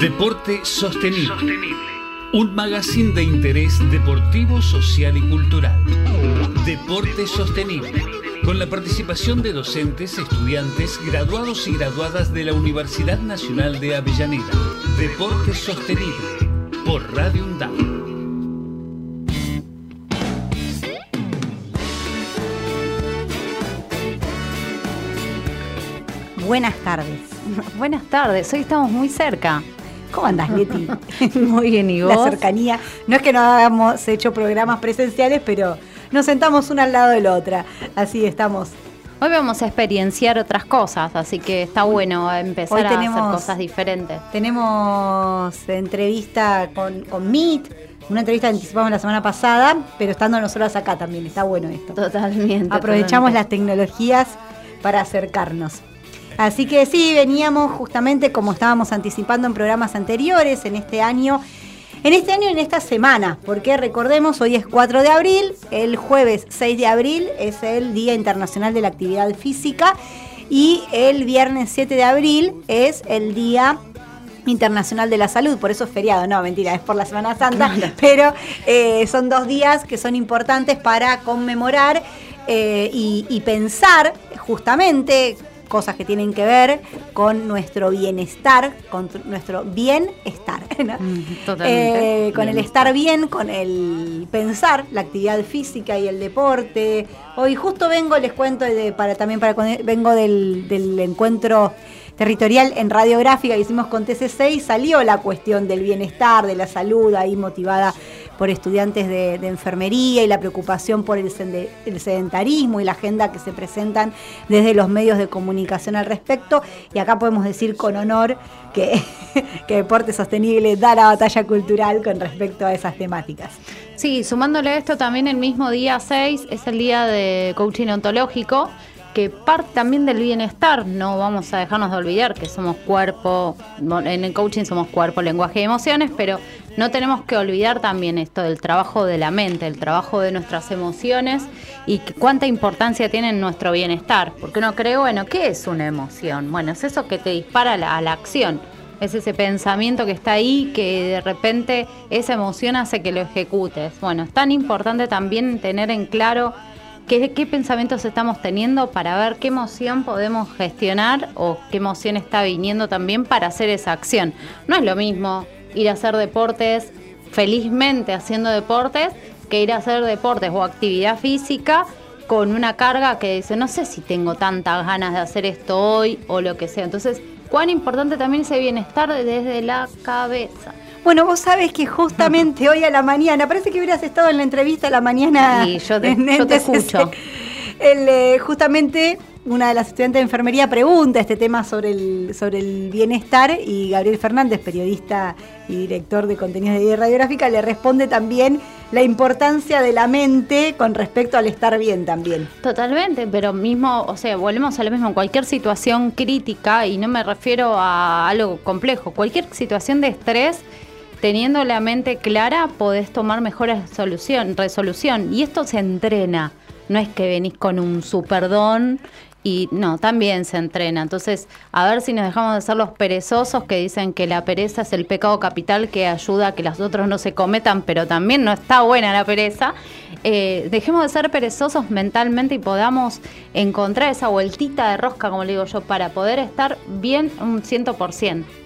Deporte Sostenible. Un magazine de interés deportivo, social y cultural. Deporte Sostenible. Con la participación de docentes, estudiantes, graduados y graduadas de la Universidad Nacional de Avellaneda. Deporte Sostenible. Por Radio UNDAM. Buenas tardes. Buenas tardes, hoy estamos muy cerca. ¿Cómo andás, Leti? muy bien, ¿y vos? La cercanía. No es que no hayamos hecho programas presenciales, pero nos sentamos una al lado de la otra. Así estamos. Hoy vamos a experienciar otras cosas, así que está bueno empezar a hacer cosas diferentes. Tenemos entrevista con, con Meet, una entrevista que anticipamos la semana pasada, pero estando nosotros acá también, está bueno esto. Totalmente. Aprovechamos las tecnologías para acercarnos. Así que sí, veníamos justamente como estábamos anticipando en programas anteriores, en este año, en este año y en esta semana, porque recordemos, hoy es 4 de abril, el jueves 6 de abril es el Día Internacional de la Actividad Física y el viernes 7 de abril es el Día Internacional de la Salud, por eso es feriado, no, mentira, es por la Semana Santa, pero eh, son dos días que son importantes para conmemorar eh, y pensar justamente cosas que tienen que ver con nuestro bienestar, con nuestro bienestar, mm, Totalmente. Eh, con el estar bien, con el pensar, la actividad física y el deporte. Hoy justo vengo, les cuento, de, para también para vengo del, del encuentro territorial en radiográfica que hicimos con TCC y salió la cuestión del bienestar, de la salud, ahí motivada por estudiantes de, enfermería y la preocupación por el, sedentarismo y la agenda que se presentan desde los medios de comunicación al respecto. Y acá podemos decir con honor que, que Deporte Sostenible da la batalla cultural con respecto a esas temáticas. Sí, sumándole a esto también el mismo día 6 es el día de coaching ontológico que parte también del bienestar, no vamos a dejarnos de olvidar que somos cuerpo, en el coaching somos cuerpo, lenguaje y emociones, pero no tenemos que olvidar también esto del trabajo de la mente, el trabajo de nuestras emociones y cuánta importancia tiene en nuestro bienestar. Porque uno cree, bueno, ¿qué es una emoción? Bueno, es eso que te dispara a la acción. Es ese pensamiento que está ahí que de repente esa emoción hace que lo ejecutes. Bueno, es tan importante también tener en claro qué, qué pensamientos estamos teniendo para ver qué emoción podemos gestionar o qué emoción está viniendo también para hacer esa acción. No es lo mismo ir a hacer deportes felizmente haciendo deportes que ir a hacer deportes o actividad física con una carga que dice, no sé si tengo tantas ganas de hacer esto hoy o lo que sea. Entonces, cuán importante también ese bienestar desde la cabeza. Bueno, vos sabés que justamente hoy a la mañana, parece que hubieras estado en la entrevista a la mañana. Sí, yo te, yo te escucho. El, eh, justamente una de las estudiantes de enfermería pregunta este tema sobre el, sobre el bienestar y Gabriel Fernández, periodista y director de contenidos de radiográfica, le responde también la importancia de la mente con respecto al estar bien también. Totalmente, pero mismo, o sea, volvemos a lo mismo, en cualquier situación crítica, y no me refiero a algo complejo, cualquier situación de estrés, teniendo la mente clara, podés tomar mejores solución, resolución. Y esto se entrena. No es que venís con un superdón y no, también se entrena. Entonces, a ver si nos dejamos de ser los perezosos que dicen que la pereza es el pecado capital que ayuda a que los otros no se cometan, pero también no está buena la pereza. Eh, dejemos de ser perezosos mentalmente y podamos encontrar esa vueltita de rosca, como le digo yo, para poder estar bien un 100%.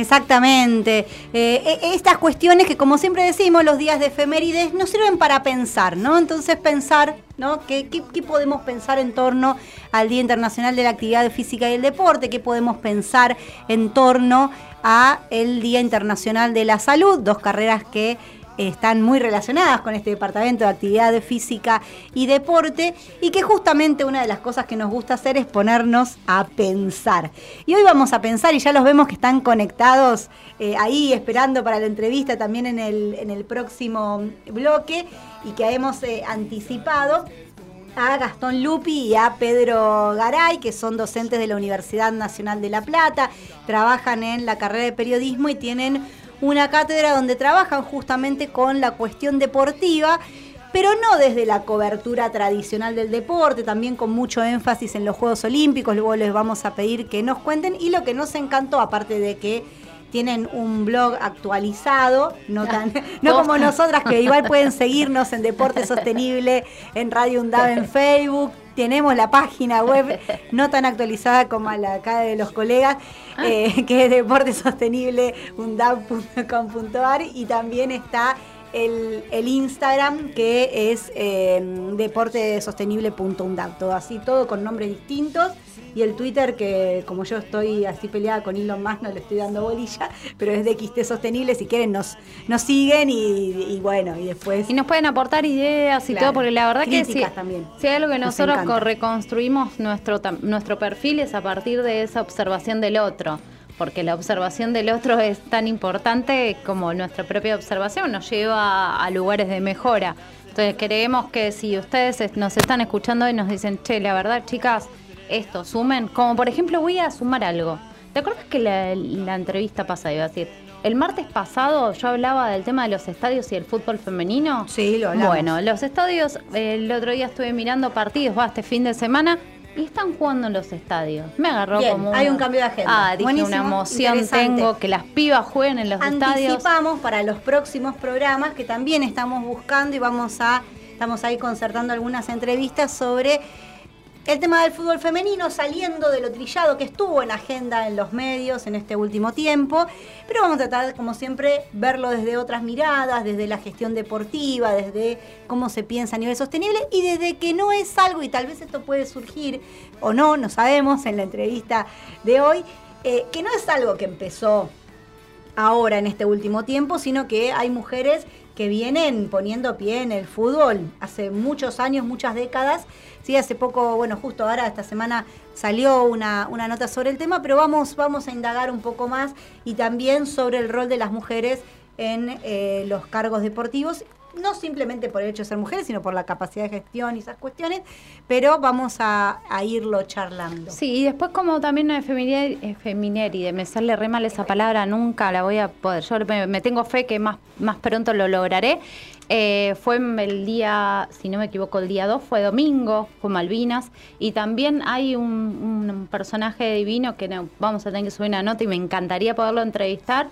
Exactamente. Eh, e, estas cuestiones que, como siempre decimos, los días de efemérides nos sirven para pensar, ¿no? Entonces, pensar, ¿no? ¿Qué, qué, podemos pensar en torno al Día Internacional de la Actividad Física y el Deporte? ¿Qué podemos pensar en torno a el Día Internacional de la Salud? Dos carreras que están muy relacionadas con este departamento de actividad física y deporte y que justamente una de las cosas que nos gusta hacer es ponernos a pensar. Y hoy vamos a pensar y ya los vemos que están conectados eh, ahí esperando para la entrevista también en el, en el próximo bloque y que hemos eh, anticipado a Gastón Lupi y a Pedro Garay, que son docentes de la Universidad Nacional de La Plata, trabajan en la carrera de periodismo y tienen una cátedra donde trabajan justamente con la cuestión deportiva, pero no desde la cobertura tradicional del deporte, también con mucho énfasis en los Juegos Olímpicos, luego les vamos a pedir que nos cuenten y lo que nos encantó, aparte de que tienen un blog actualizado, no tan, no como nosotras que igual pueden seguirnos en Deporte Sostenible, en Radio Undab en Facebook. Tenemos la página web no tan actualizada como la acá de los colegas, ah. eh, que es deportesostenible.undab.com.ar y también está el, Instagram que es eh, deportesostenible.undab, todo así, todo con nombres distintos y el Twitter que como yo estoy así peleada con Elon Musk no le estoy dando bolilla, pero es de XT Sostenible, si quieren nos, nos siguen y, bueno, y después... Y nos pueden aportar ideas y todo, porque la verdad que si, también. si hay algo que nosotros reconstruimos nuestro, nuestro perfil es a partir de esa observación del otro porque la observación del otro es tan importante como nuestra propia observación, nos lleva a lugares de mejora. Entonces creemos que si ustedes nos están escuchando y nos dicen, che, la verdad, chicas, esto, sumen, como por ejemplo voy a sumar algo. ¿Te acuerdas que la, entrevista pasada iba a decir? El martes pasado yo hablaba del tema de los estadios y el fútbol femenino. Sí, lo hablamos. Bueno, los estadios, el otro día estuve mirando partidos, va, este fin de semana, y están jugando en los estadios. Me agarró como. Hay un cambio de agenda. Ah, dije una emoción tengo que las pibas jueguen en los estadios. Anticipamos para los próximos programas que también estamos buscando y vamos a. Estamos ahí concertando algunas entrevistas sobre el tema del fútbol femenino saliendo de lo trillado que estuvo en agenda en los medios en este último tiempo, pero vamos a tratar, como siempre, verlo desde otras miradas, desde la gestión deportiva, desde cómo se piensa a nivel sostenible y desde que no es algo, y tal vez esto puede surgir o no, no sabemos en la entrevista de hoy, eh, que no es algo que empezó ahora en este último tiempo, sino que hay mujeres que vienen poniendo pie en el fútbol hace muchos años, muchas décadas. Hace poco, bueno, justo ahora esta semana salió una, una nota sobre el tema, pero vamos, vamos a indagar un poco más y también sobre el rol de las mujeres en eh, los cargos deportivos no simplemente por el hecho de ser mujeres, sino por la capacidad de gestión y esas cuestiones, pero vamos a, irlo charlando. Sí, y después como también no es de me sale re mal esa palabra, nunca la voy a poder, yo me, tengo fe que más, más pronto lo lograré. Eh, fue el día, si no me equivoco, el día 2, fue domingo, fue Malvinas, y también hay un, personaje divino que vamos a tener que subir una nota y me encantaría poderlo entrevistar,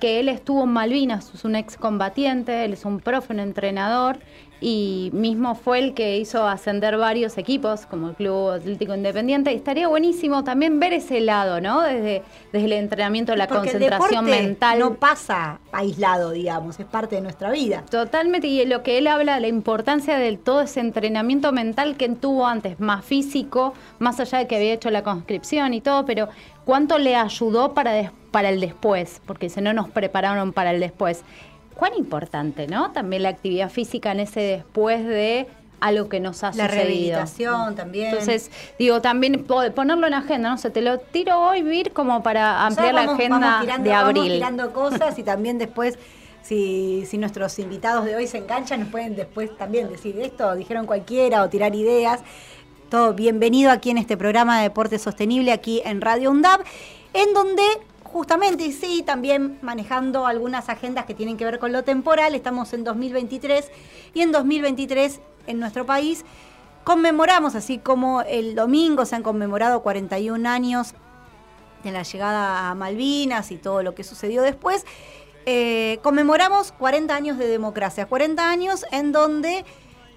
que él estuvo en Malvinas, es un excombatiente, él es un profe, un entrenador, y mismo fue el que hizo ascender varios equipos, como el Club Atlético Independiente. Y estaría buenísimo también ver ese lado, ¿no? Desde, desde el entrenamiento, la concentración mental. No pasa aislado, digamos, es parte de nuestra vida. Totalmente, y lo que él habla, la importancia de todo ese entrenamiento mental que tuvo antes, más físico, más allá de que había hecho la conscripción y todo, pero cuánto le ayudó para, para el después, porque si no nos prepararon para el después cuán importante, ¿no? También la actividad física en ese después de algo que nos ha la sucedido. La rehabilitación también. Entonces, digo, también ponerlo en agenda, no sé, te lo tiro hoy, Vir, como para ampliar la agenda de abril. Vamos tirando cosas y también después, si, si nuestros invitados de hoy se enganchan, nos pueden después también decir esto, dijeron cualquiera o tirar ideas. Todo bienvenido aquí en este programa de Deporte Sostenible, aquí en Radio UNDAB, en donde justamente, sí, también manejando algunas agendas que tienen que ver con lo temporal. Estamos en 2023 y en 2023 en nuestro país conmemoramos, así como el domingo se han conmemorado 41 años de la llegada a Malvinas y todo lo que sucedió después. Eh, conmemoramos 40 años de democracia, 40 años en donde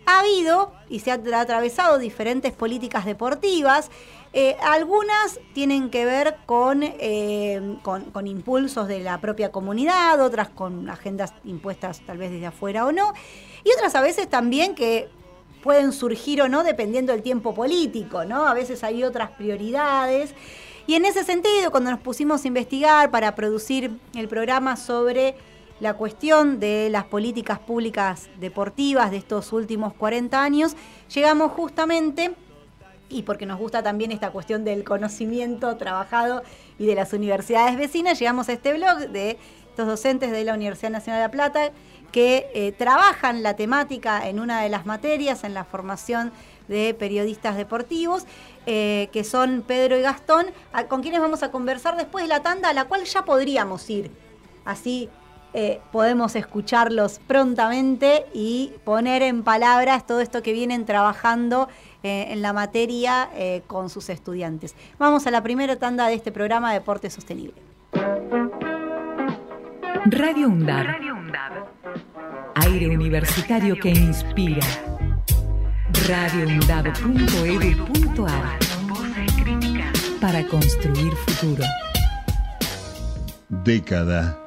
ha habido y se ha atravesado diferentes políticas deportivas eh, algunas tienen que ver eh, con, con, impulsos de la propia comunidad, otras con agendas impuestas tal vez desde afuera o no, y otras a veces también que pueden surgir o no dependiendo del tiempo político, ¿no? A veces hay otras prioridades. Y en ese sentido, cuando nos pusimos a investigar para producir el programa sobre la cuestión de las políticas públicas deportivas de estos últimos 40 años, llegamos justamente y porque nos gusta también esta cuestión del conocimiento trabajado y de las universidades vecinas, llegamos a este blog de estos docentes de la Universidad Nacional de La Plata que eh, trabajan la temática en una de las materias, en la formación de periodistas deportivos, eh, que son Pedro y Gastón, con quienes vamos a conversar después de la tanda, a la cual ya podríamos ir. Así eh, podemos escucharlos prontamente y poner en palabras todo esto que vienen trabajando eh, en la materia eh, con sus estudiantes. Vamos a la primera tanda de este programa Deporte Sostenible. Radio UNDAB. Aire universitario que inspira. radioundab.edu.ar Para construir futuro. Década.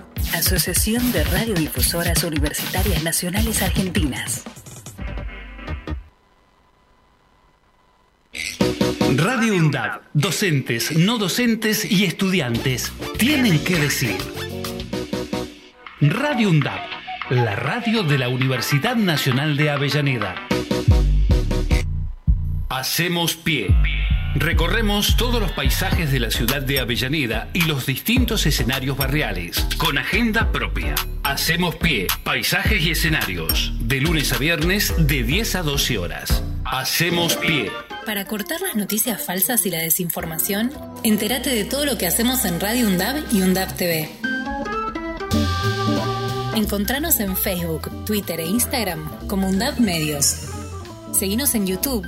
Asociación de Radiodifusoras Universitarias Nacionales Argentinas. Radio UNDAB, docentes, no docentes y estudiantes tienen que decir. Radio UNDAB, la radio de la Universidad Nacional de Avellaneda. Hacemos pie. Recorremos todos los paisajes de la ciudad de Avellaneda y los distintos escenarios barriales, con agenda propia. Hacemos pie, paisajes y escenarios, de lunes a viernes de 10 a 12 horas. Hacemos pie. Para cortar las noticias falsas y la desinformación, entérate de todo lo que hacemos en Radio UNDAB y UNDAB TV. Encontranos en Facebook, Twitter e Instagram como UNDAB Medios. Seguinos en YouTube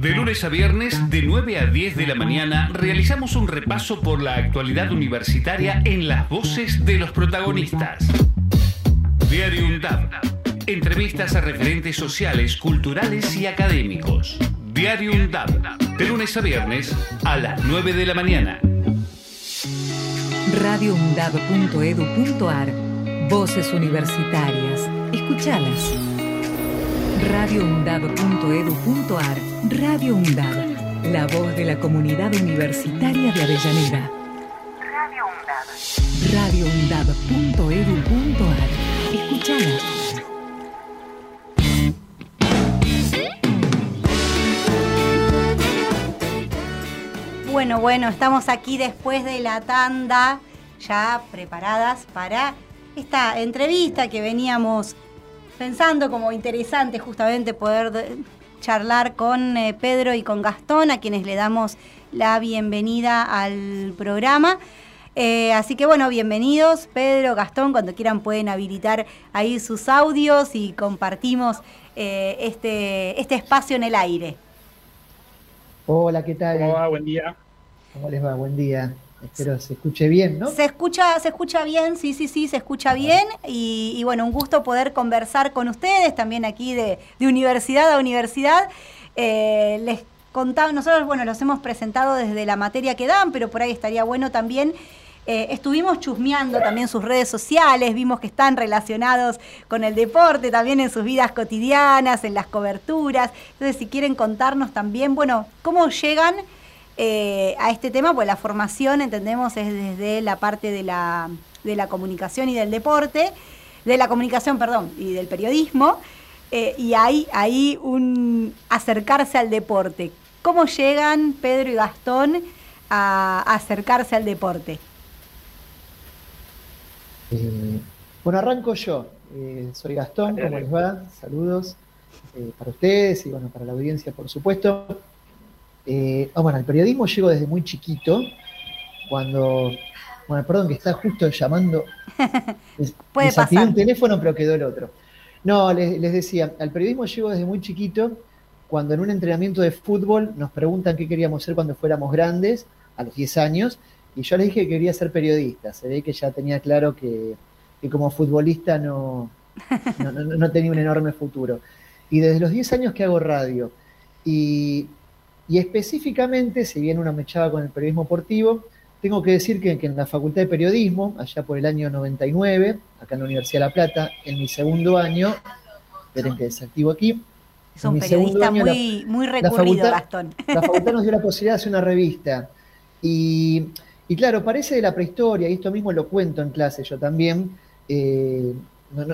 De lunes a viernes, de 9 a 10 de la mañana, realizamos un repaso por la actualidad universitaria en las voces de los protagonistas. Diario UNDAB. Entrevistas a referentes sociales, culturales y académicos. Diario UNDAB. De lunes a viernes, a las 9 de la mañana. radioundab.edu.ar Voces universitarias. Escuchalas radioundab.edu.ar Radio UNDAB, la voz de la comunidad universitaria de Avellaneda. Radio UNDAB. radioundab.edu.ar Escuchala. Bueno, bueno, estamos aquí después de la tanda, ya preparadas para esta entrevista que veníamos pensando como interesante justamente poder charlar con eh, Pedro y con Gastón, a quienes le damos la bienvenida al programa. Eh, así que bueno, bienvenidos Pedro, Gastón, cuando quieran pueden habilitar ahí sus audios y compartimos eh, este, este espacio en el aire. Hola, ¿qué tal? ¿Cómo va? Buen día. ¿Cómo les va? Buen día. Espero se escuche bien, ¿no? Se escucha, se escucha bien, sí, sí, sí, se escucha bien. Y, bueno, un gusto poder conversar con ustedes, también aquí de, universidad a universidad. Eh, les contaba, nosotros, bueno, los hemos presentado desde la materia que dan, pero por ahí estaría bueno también. Eh, estuvimos chusmeando también sus redes sociales, vimos que están relacionados con el deporte, también en sus vidas cotidianas, en las coberturas. Entonces, si quieren contarnos también, bueno, cómo llegan eh, a este tema, pues la formación, entendemos, es desde la parte de la, de la comunicación y del deporte, de la comunicación, perdón, y del periodismo. eh, y hay ahí un acercarse al deporte. ¿Cómo llegan Pedro y Gastón a acercarse al deporte? Eh, bueno, arranco yo. Eh, soy Gastón, ¿cómo les va? Saludos eh, para ustedes y bueno, para la audiencia, por supuesto. Eh, ah, bueno, al periodismo llego desde muy chiquito, cuando, bueno, perdón que está justo llamando, Puede desactivé pasar. un teléfono pero quedó el otro. No, les, les decía, al periodismo llego desde muy chiquito, cuando en un entrenamiento de fútbol nos preguntan qué queríamos ser cuando fuéramos grandes, a los 10 años, y yo les dije que quería ser periodista. Se ve que ya tenía claro que, que como futbolista no, no, no- no tenía un enorme futuro. Y desde los 10 años que hago radio, y, y específicamente, si bien uno me echaba con el periodismo deportivo, tengo que decir que, que en la Facultad de Periodismo, allá por el año 99, acá en la Universidad de La Plata, en mi segundo año, esperen que desactivo aquí, Es un periodista año la- muy, muy la recurrido, facultad- Gastón. la facultad nos dio la posibilidad de hacer una revista. Y, y claro, parece de la prehistoria, y esto mismo lo cuento en clase yo también. eh,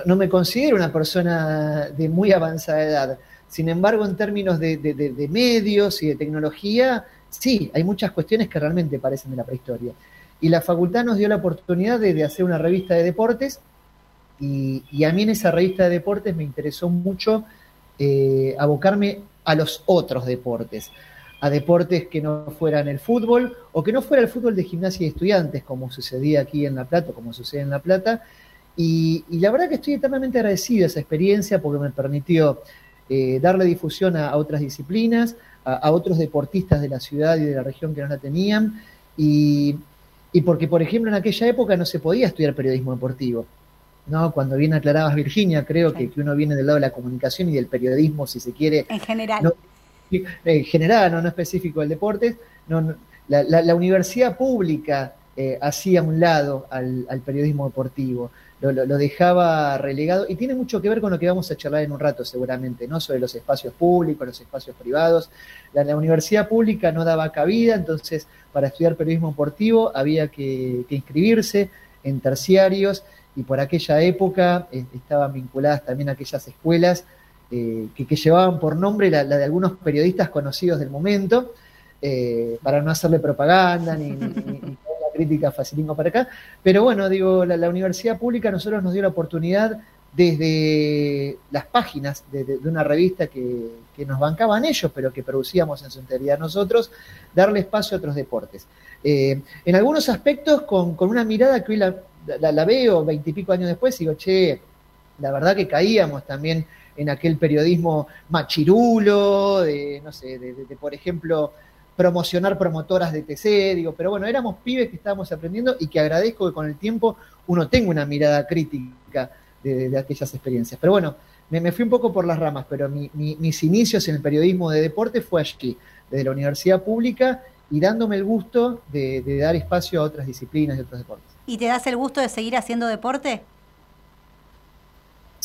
no me considero una persona de muy avanzada edad. Sin embargo, en términos de, medios y de tecnología, sí, hay muchas cuestiones que realmente parecen de la prehistoria. Y la facultad nos dio la oportunidad de, hacer una revista de deportes, y, a mí en esa revista de deportes me interesó mucho eh, abocarme a los otros deportes, a deportes que no fueran el fútbol o que no fuera el fútbol de gimnasia y estudiantes, como sucedía aquí en La Plata, o como sucede en La Plata. Y la verdad que estoy eternamente agradecido a esa experiencia porque me permitió eh, darle difusión a, a otras disciplinas, a, a otros deportistas de la ciudad y de la región que no la tenían, y, y porque, por ejemplo, en aquella época no se podía estudiar periodismo deportivo. ¿no? Cuando bien aclarabas, Virginia, creo que, que uno viene del lado de la comunicación y del periodismo, si se quiere, En general. no- en general, no, no específico del deporte, no, no- la, la- la universidad pública eh, hacía un lado al, al periodismo deportivo, lo, dejaba relegado y tiene mucho que ver con lo que vamos a charlar en un rato seguramente, ¿no? Sobre los espacios públicos, los espacios privados. La, la universidad pública no daba cabida, entonces para estudiar periodismo deportivo había que, que inscribirse en terciarios y por aquella época eh, estaban vinculadas también aquellas escuelas eh, que, llevaban por nombre la, de algunos periodistas conocidos del momento, eh, para no hacerle propaganda ni, ni, crítica facilismo para acá. Pero bueno, digo, la, universidad pública nosotros nos dio la oportunidad desde las páginas de, una revista que, que nos bancaban ellos, pero que producíamos en su integridad nosotros, darle espacio a otros deportes. Eh, en algunos aspectos con, con una mirada que hoy la, la- la veo veintipico años después digo, che, la verdad que caíamos también en aquel periodismo machirulo, de, no sé, de, por ejemplo, promocionar promotoras de TC, digo, pero bueno, éramos pibes que estábamos aprendiendo y que agradezco que con el tiempo uno tenga una mirada crítica de, aquellas experiencias. Pero bueno, me, me fui un poco por las ramas, pero mi- mi- mis inicios en el periodismo de deporte fue allí, desde la universidad pública y dándome el gusto de, de dar espacio a otras disciplinas y otros deportes. ¿Y te das el gusto de seguir haciendo deporte?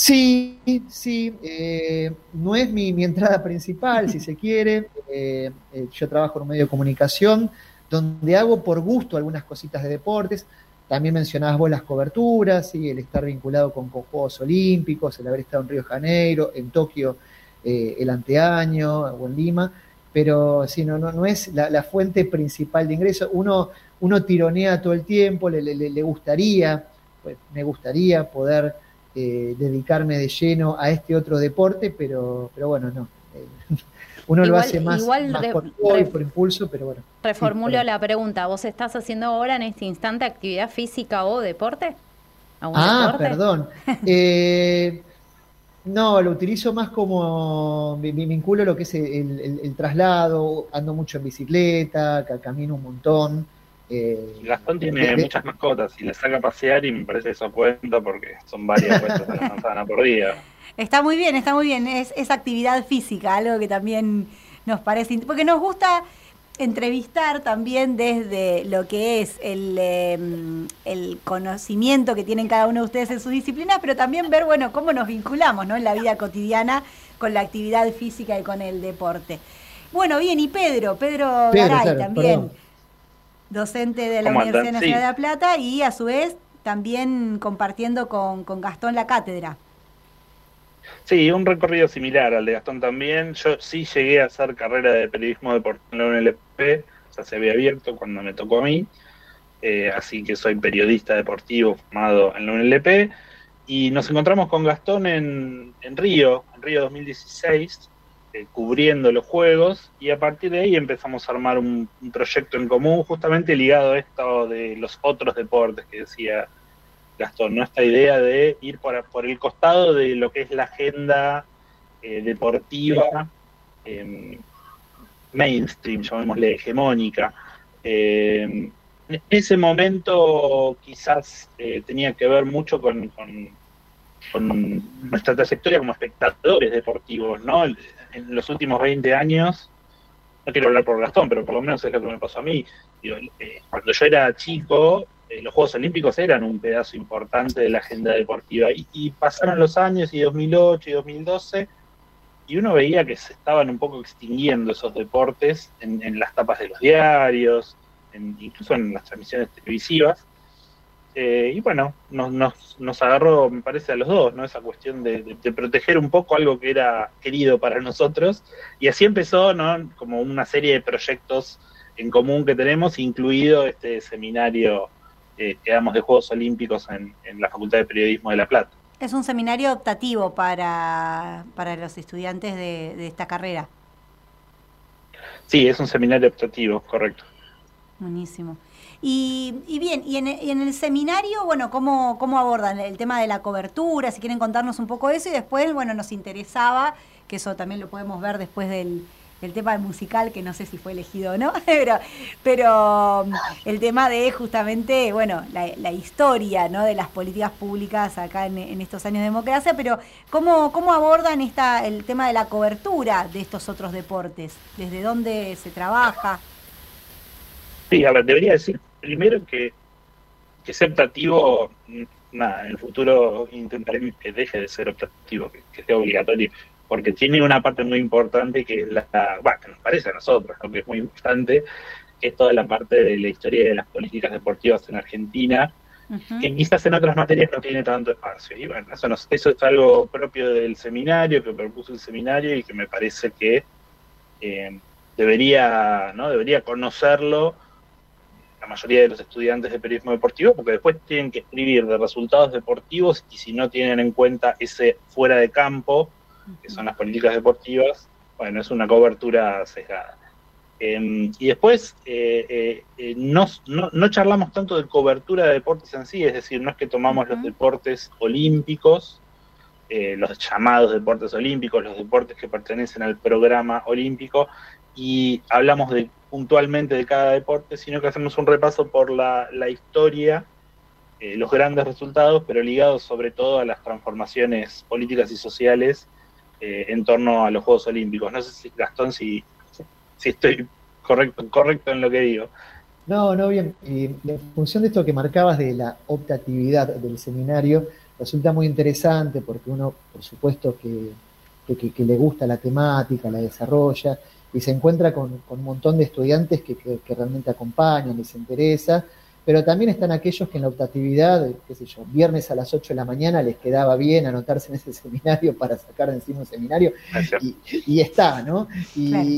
Sí, sí, eh, no es mi, mi entrada principal, si se quiere. Eh, eh, yo trabajo en un medio de comunicación donde hago por gusto algunas cositas de deportes. También mencionabas vos las coberturas, ¿sí? el estar vinculado con, con Juegos Olímpicos, el haber estado en Río Janeiro, en Tokio eh, el anteaño o en Lima, pero sí, no, no, no es la, la fuente principal de ingreso. Uno, uno tironea todo el tiempo, le, le- le gustaría, pues, me gustaría poder eh, dedicarme de lleno a este otro deporte, pero, pero bueno, no. Eh, uno lo hace más, igual más re- por gol, re- por impulso, pero bueno. Reformulo la pregunta. ¿Vos estás haciendo ahora en este instante actividad física o deporte? ¿Algún Ah, deporte? perdón. Eh, no, lo utilizo más como me, me vinculo lo que es el, el- el traslado, ando mucho en bicicleta, ca- camino un montón. Eh, Gastón tiene de- muchas mascotas y las saca a pasear y me parece que eso cuenta porque son varias vueltas a la manzana por día. Está muy bien, está muy bien. Es, es actividad física, algo que también nos parece. Porque nos gusta entrevistar también desde lo que es el, eh, el conocimiento que tienen cada uno de ustedes en sus disciplinas, pero también ver, bueno, cómo nos vinculamos ¿no? en la vida cotidiana con la actividad física y con el deporte. Bueno, bien, y Pedro, Pedro, Pedro, Garay claro, también, perdón. Docente de la ¿Cómo Universidad andan? Nacional Sí. de La Plata y a su vez también compartiendo con, con Gastón la cátedra. Sí, un recorrido similar al de Gastón también. Yo sí llegué a hacer carrera de periodismo deportivo en la UNLP, o sea, se había abierto cuando me tocó a mí. Eh, así que soy periodista deportivo formado en la UNLP. Y nos encontramos con Gastón en, en Río, en Río 2016, eh, cubriendo los juegos. Y a partir de ahí empezamos a armar un, proyecto en común, justamente ligado a esto de los otros deportes que decía Gastón, ¿no? Esta idea de ir por, por el costado de lo que es la agenda eh, deportiva eh, mainstream, llamémosle hegemónica. Eh, en ese momento quizás eh, tenía que ver mucho con, con, nuestra trayectoria como espectadores deportivos, ¿no? En los últimos 20 años, no quiero hablar por Gastón, pero por lo menos es lo que me pasó a mí. Digo, eh, cuando yo era chico, eh, los Juegos Olímpicos eran un pedazo importante de la agenda deportiva. Y, y, pasaron los años, y 2008 y 2012, y uno veía que se estaban un poco extinguiendo esos deportes en, en las tapas de los diarios, en, incluso en las transmisiones televisivas. Eh, y bueno, nos, nos, nos, agarró, me parece, a los dos, ¿no? Esa cuestión de, de, de, proteger un poco algo que era querido para nosotros. Y así empezó, ¿no? Como una serie de proyectos en común que tenemos, incluido este seminario eh, que damos de Juegos Olímpicos en, en, la Facultad de Periodismo de La Plata. Es un seminario optativo para, para los estudiantes de, de esta carrera. Sí, es un seminario optativo, correcto. Buenísimo. Y, y, bien, y en, el seminario, bueno, ¿cómo, ¿cómo abordan el tema de la cobertura? Si quieren contarnos un poco eso y después, bueno, nos interesaba, que eso también lo podemos ver después del, del tema musical, que no sé si fue elegido o no, pero, pero el tema de justamente, bueno, la, la historia ¿no? de las políticas públicas acá en, en, estos años de democracia, pero ¿cómo, cómo abordan esta, el tema de la cobertura de estos otros deportes? ¿Desde dónde se trabaja? Sí, a ver, debería decir primero que, que ser optativo, nada, en el futuro intentaré que deje de ser optativo, que, que sea obligatorio, porque tiene una parte muy importante que la, bueno, que nos parece a nosotros, ¿no? que es muy importante, que es toda la parte de la historia de las políticas deportivas en Argentina, uh -huh. que quizás en otras materias no tiene tanto espacio. Y bueno, eso, nos, eso es algo propio del seminario, que propuso el seminario y que me parece que eh, debería, ¿no? debería conocerlo mayoría de los estudiantes de periodismo deportivo, porque después tienen que escribir de resultados deportivos y si no tienen en cuenta ese fuera de campo, que son las políticas deportivas, bueno, es una cobertura sesgada. Eh, y después, eh, eh, no, no, no, charlamos tanto de cobertura de deportes en sí, es decir, no es que tomamos uh -huh. los deportes olímpicos, eh, los llamados deportes olímpicos, los deportes que pertenecen al programa olímpico, y hablamos de, puntualmente de cada deporte, sino que hacemos un repaso por la, la historia, eh, los grandes resultados, pero ligados sobre todo a las transformaciones políticas y sociales eh, en torno a los Juegos Olímpicos. No sé si, Gastón, si, si estoy correcto, correcto en lo que digo. No, no, bien. Eh, en función de esto que marcabas de la optatividad del seminario, resulta muy interesante porque uno, por supuesto, que, que, que le gusta la temática, la desarrolla, y se encuentra con, con un montón de estudiantes que, que, que, realmente acompañan, les interesa, pero también están aquellos que en la optatividad, qué sé yo, viernes a las 8 de la mañana les quedaba bien anotarse en ese seminario para sacar de encima un seminario, y, y, está, ¿no? Y, claro.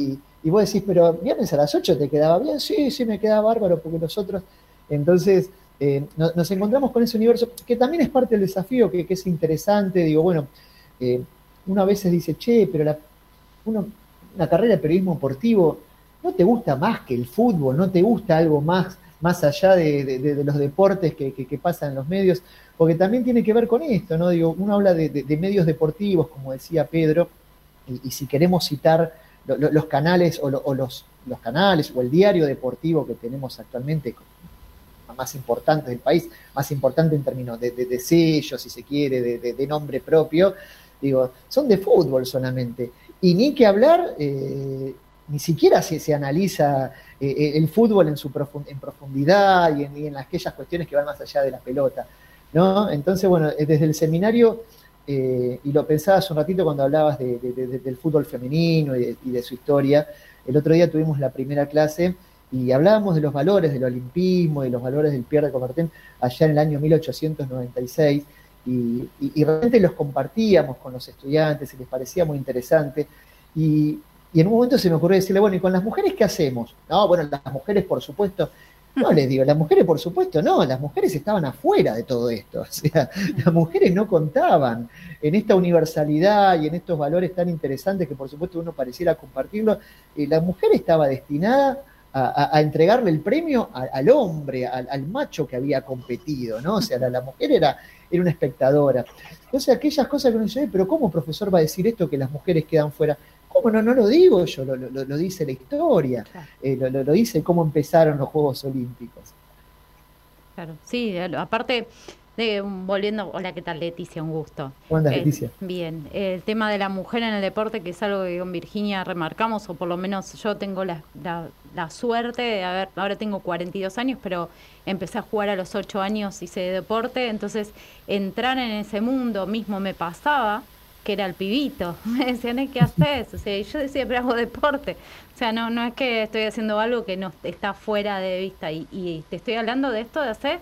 y vos decís, pero viernes a las 8 te quedaba bien, sí, sí, me queda bárbaro, porque nosotros, entonces, eh, nos, nos, encontramos con ese universo, que también es parte del desafío, que, que es interesante, digo, bueno, eh, uno a veces dice, che, pero la, uno una carrera de periodismo deportivo, ¿no te gusta más que el fútbol? ¿No te gusta algo más, más allá de, de, los deportes que, que, pasan en los medios? Porque también tiene que ver con esto, ¿no? Digo, uno habla de, medios deportivos, como decía Pedro, y, si queremos citar lo, lo, los canales o, lo, o los, los, canales o el diario deportivo que tenemos actualmente más importante del país, más importante en términos de, de sello, si se quiere, de, nombre propio, digo, son de fútbol solamente. Y ni que hablar, eh, ni siquiera se, se analiza eh, el fútbol en, su profund en profundidad y en, y en, aquellas cuestiones que van más allá de la pelota. ¿no? Entonces, bueno, eh, desde el seminario, eh, y lo pensaba hace un ratito cuando hablabas de, de, del fútbol femenino y, y de, su historia, el otro día tuvimos la primera clase y hablábamos de los valores del olimpismo, de los valores del Pierre de Coubertin allá en el año 1896, y, realmente los compartíamos con los estudiantes y les parecía muy interesante. Y, y en un momento se me ocurrió decirle, bueno, ¿y con las mujeres qué hacemos? No, bueno, las mujeres, por supuesto. No, les digo, las mujeres, por supuesto, no, las mujeres estaban afuera de todo esto. O sea, las mujeres no contaban en esta universalidad y en estos valores tan interesantes que, por supuesto, uno pareciera compartirlo. Eh, la mujer estaba destinada a, entregarle el premio al hombre, al, al macho que había competido, ¿no? O sea, la, la mujer era, era una espectadora. Entonces, aquellas cosas que uno dice, "Eh, pero ¿cómo profesor va a decir esto que las mujeres quedan fuera? ¿Cómo no? No lo digo yo, lo, lo- lo dice la historia, eh, lo, lo- dice cómo empezaron los Juegos Olímpicos. Claro, sí, aparte, de, volviendo, hola, ¿qué tal Leticia? Un gusto. ¿Cómo andas, Eh, Leticia? Bien, el tema de la mujer en el deporte, que es algo que con Virginia remarcamos, o por lo menos yo tengo la, la, la suerte de haber, ahora tengo 42 años, pero empecé a jugar a los 8 años, hice deporte, entonces entrar en ese mundo mismo me pasaba que era el pibito. Me decían, "¿Eh, ¿qué haces? O sea, yo decía, pero hago deporte. O sea, no, no es que estoy haciendo algo que no está fuera de vista. Y, y te estoy hablando de esto de hace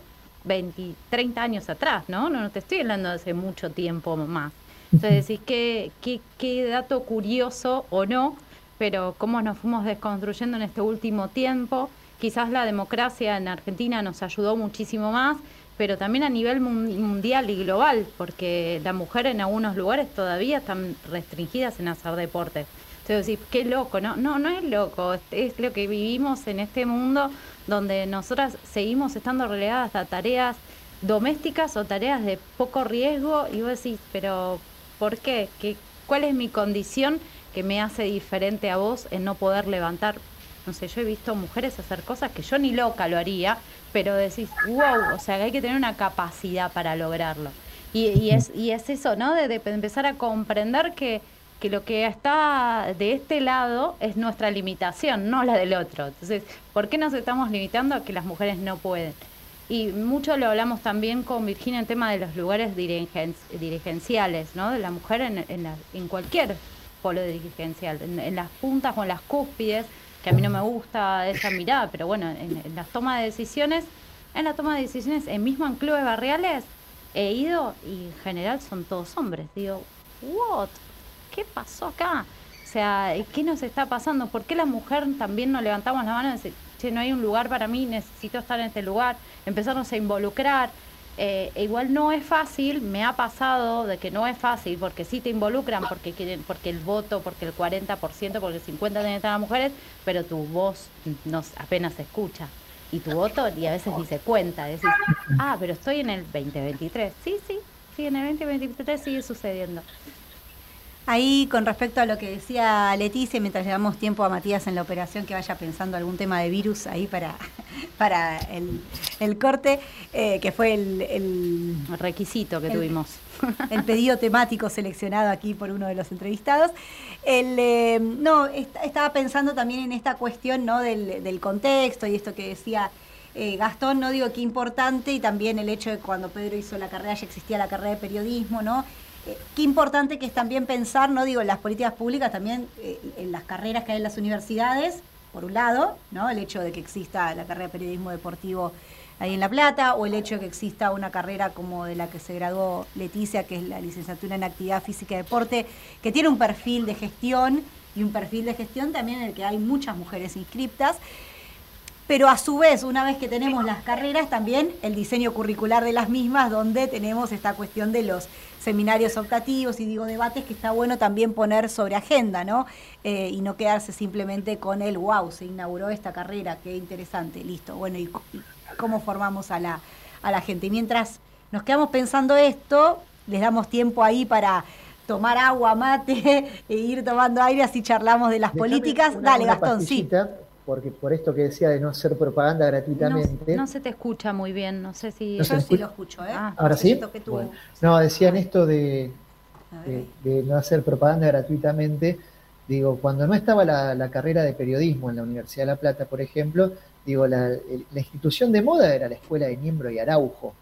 20, 30 años atrás, ¿no? No, no te estoy hablando de hace mucho tiempo más. Entonces decís, qué, qué, qué dato curioso o no, pero cómo nos fuimos desconstruyendo en este último tiempo. Quizás la democracia en Argentina nos ayudó muchísimo más, pero también a nivel mun- mundial y global, porque la mujer en algunos lugares todavía están restringidas en hacer deporte. Entonces decís, qué loco, ¿no? No, no es loco, es, lo que vivimos en este mundo donde nosotras seguimos estando relegadas a tareas domésticas o tareas de poco riesgo y vos decís, pero ¿por qué? ¿Qué ¿Cuál es mi condición que me hace diferente a vos en no poder levantar? No sé, yo he visto mujeres hacer cosas que yo ni loca lo haría, pero decís, wow, o sea, que hay que tener una capacidad para lograrlo. Y, y es, y es eso, ¿no? De, de empezar a comprender que, que lo que está de este lado es nuestra limitación, no la del otro. Entonces, ¿por qué nos estamos limitando a que las mujeres no pueden? Y mucho lo hablamos también con Virginia en tema de los lugares dirigen- dirigenciales, ¿no? De la mujer en, en, la- en cualquier polo dirigencial, en, en las puntas o en las cúspides, que a mí no me gusta esa mirada, pero bueno, en, en las tomas de decisiones, en la toma de decisiones, en mismo en clubes barriales, he ido y en general son todos hombres. Digo, ¿what? ¿Qué pasó acá? O sea, ¿qué nos está pasando? ¿Por qué la mujer también nos levantamos la mano y decimos, che, no hay un lugar para mí, necesito estar en este lugar, empezarnos a involucrar? Eh, e igual no es fácil, me ha pasado de que no es fácil, porque sí te involucran, porque quieren, porque el voto, porque el 40%, porque el 50% tienen que estar las mujeres, pero tu voz no, apenas se escucha. Y tu voto, y a veces ni se cuenta, decís, ah, pero estoy en el 2023. Sí, sí, sí, en el 2023 sigue sucediendo. Ahí con respecto a lo que decía Leticia, mientras le damos tiempo a Matías en la operación que vaya pensando algún tema de virus ahí para, para el, el corte, eh, que fue el, el requisito que el- tuvimos. el pedido temático seleccionado aquí por uno de los entrevistados. El, eh, no, est- estaba pensando también en esta cuestión ¿no? del, del contexto y esto que decía eh, Gastón, no digo qué importante, y también el hecho de que cuando Pedro hizo la carrera ya existía la carrera de periodismo, ¿no? Qué importante que es también pensar, no digo en las políticas públicas, también eh, en las carreras que hay en las universidades, por un lado, ¿no? El hecho de que exista la carrera de periodismo deportivo ahí en La Plata, o el hecho de que exista una carrera como de la que se graduó Leticia, que es la licenciatura en actividad física y deporte, que tiene un perfil de gestión y un perfil de gestión también en el que hay muchas mujeres inscriptas. Pero a su vez, una vez que tenemos las carreras, también el diseño curricular de las mismas, donde tenemos esta cuestión de los seminarios optativos y digo debates que está bueno también poner sobre agenda, ¿no? Eh, y no quedarse simplemente con el wow, se inauguró esta carrera, qué interesante, listo. Bueno, ¿y, cómo formamos a la, a la gente? Y mientras nos quedamos pensando esto, les damos tiempo ahí para tomar agua, mate, e ir tomando aire, así charlamos de las políticas. una- Dale, una Gastón, sí. Porque por esto que decía de no hacer propaganda gratuitamente. no se te escucha muy bien, no sé si... No Yo sí lo escucho, ¿eh? Ah, Ahora sí. Siento que tú- Bueno. No, decían esto de, de, de no hacer propaganda gratuitamente. Digo, cuando no estaba la, la carrera de periodismo en la Universidad de La Plata, por ejemplo, digo, la, la institución de moda era la escuela de Niembro y Araujo.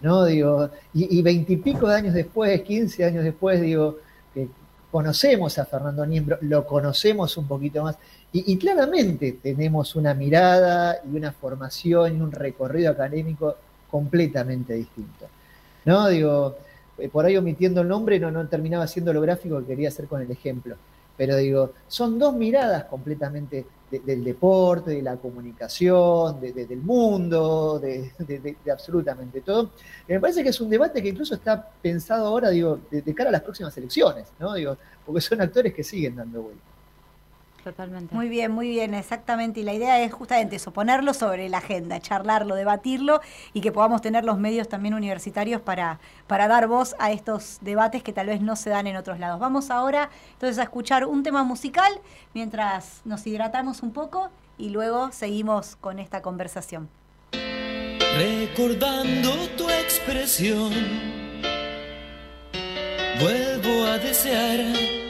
¿no? Digo, y veintipico de años después, 15 años después, digo, conocemos a Fernando Niembro, lo conocemos un poquito más, y, claramente tenemos una mirada y una formación y un recorrido académico completamente distinto. ¿No? Digo, eh, por ahí omitiendo el nombre no, no terminaba siendo lo gráfico que quería hacer con el ejemplo. Pero digo, son dos miradas completamente de- del deporte, de la comunicación, de- de- del mundo, de, absolutamente todo. Y me parece que es un debate que incluso está pensado ahora, digo, de, cara a las próximas elecciones, ¿no? Digo, porque son actores que siguen dando vuelta. Totalmente. Muy bien, muy bien, exactamente. Y la idea es justamente eso, ponerlo sobre la agenda, charlarlo, debatirlo y que podamos tener los medios también universitarios para, para dar voz a estos debates que tal vez no se dan en otros lados. Vamos ahora entonces a escuchar un tema musical mientras nos hidratamos un poco y luego seguimos con esta conversación. Recordando tu expresión, vuelvo a desear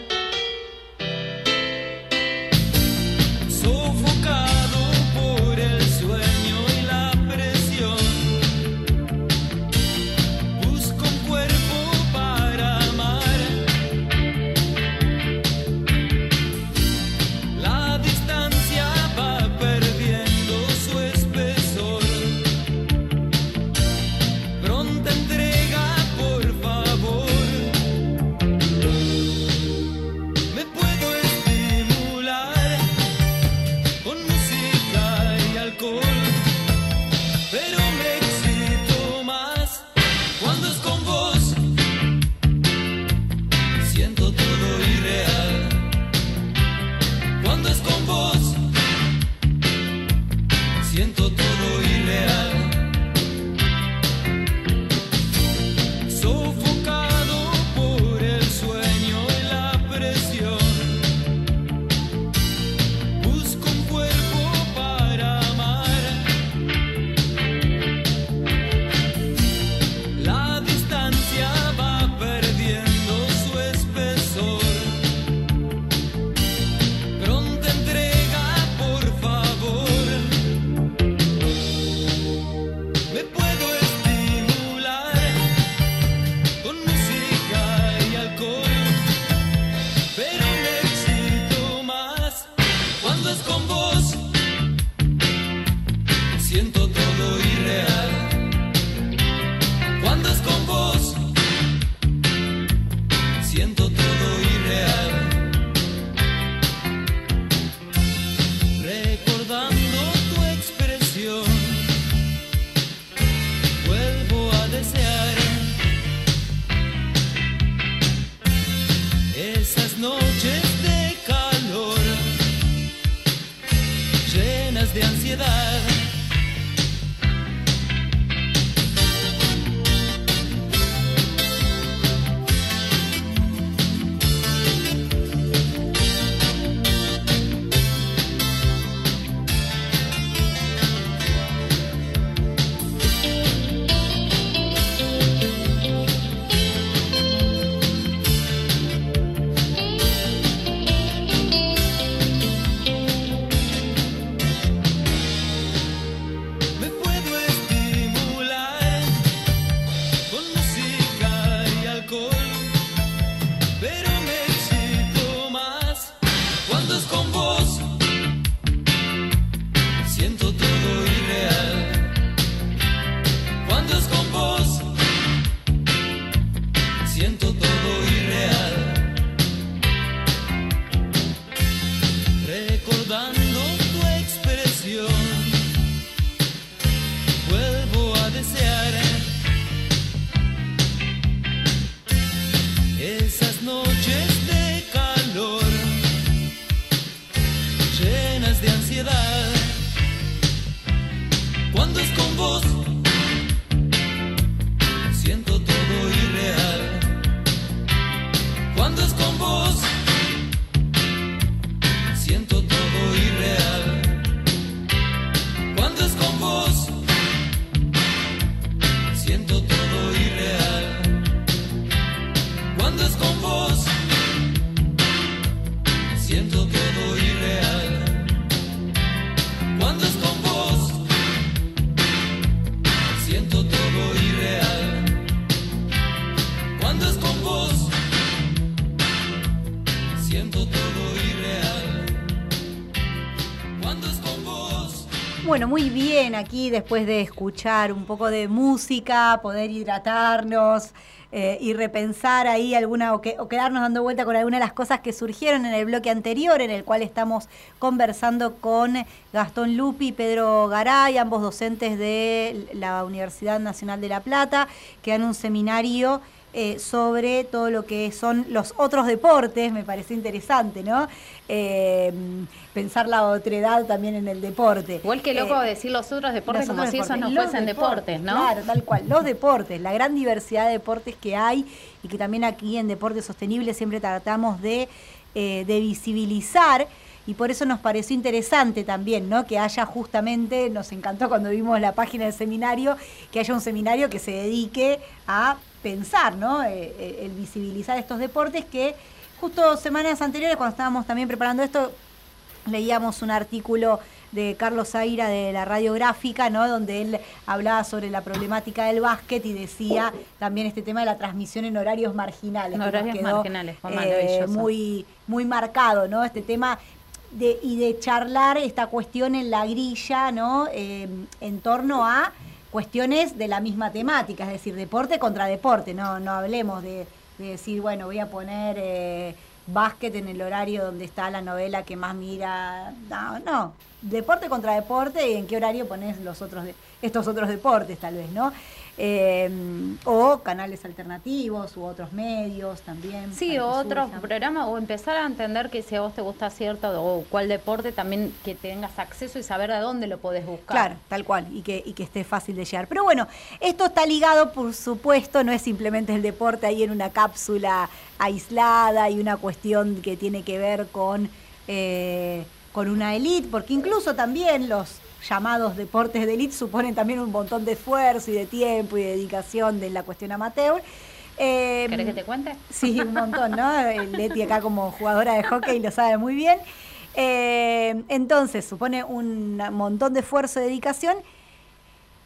aquí después de escuchar un poco de música, poder hidratarnos eh, y repensar ahí alguna o, que- quedarnos dando vuelta con alguna de las cosas que surgieron en el bloque anterior, en el cual estamos conversando con Gastón Lupi y Pedro Garay, ambos docentes de la Universidad Nacional de La Plata, que dan un seminario eh, sobre todo lo que son los otros deportes, me parece interesante, ¿no? Eh, pensar la otredad también en el deporte. Igual que loco Eh, decir los otros deportes los como si esos no los fuesen deportes, ¿no? Claro, tal cual. Los deportes, la gran diversidad de deportes que hay y que también aquí en Deporte Sostenible siempre tratamos de, de visibilizar. Y por eso nos pareció interesante también, ¿no? Que haya justamente, nos encantó cuando vimos la página del seminario, que haya un seminario que se dedique a pensar, ¿no? Eh, eh, el visibilizar estos deportes que justo semanas anteriores, cuando estábamos también preparando esto, leíamos un artículo de Carlos Zaira de la radiográfica, ¿no? donde él hablaba sobre la problemática del básquet y decía también este tema de la transmisión en horarios marginales. En horarios quedó, marginales, eh, muy, muy marcado, ¿no? Este tema de, y de charlar esta cuestión en la grilla, ¿no? Eh, en torno a cuestiones de la misma temática, es decir, deporte contra deporte, no, no hablemos de, de decir, bueno, voy a poner eh, básquet en el horario donde está la novela que más mira, no, no, deporte contra deporte y en qué horario pones los otros de- estos otros deportes tal vez, ¿no? Eh, o canales alternativos u otros medios también. Sí, o otros programas, o empezar a entender que si a vos te gusta cierto o cuál deporte, también que tengas acceso y saber de dónde lo podés buscar. Claro, tal cual, y que, y que esté fácil de llegar. Pero bueno, esto está ligado, por supuesto, no es simplemente el deporte ahí en una cápsula aislada y una cuestión que tiene que ver con, eh, con una élite, porque incluso también los llamados deportes de élite suponen también un montón de esfuerzo y de tiempo y de dedicación de la cuestión amateur. Eh, ¿Querés que te cuente? Sí, un montón, ¿no? Leti acá como jugadora de hockey lo sabe muy bien. Eh, entonces, supone un montón de esfuerzo y dedicación.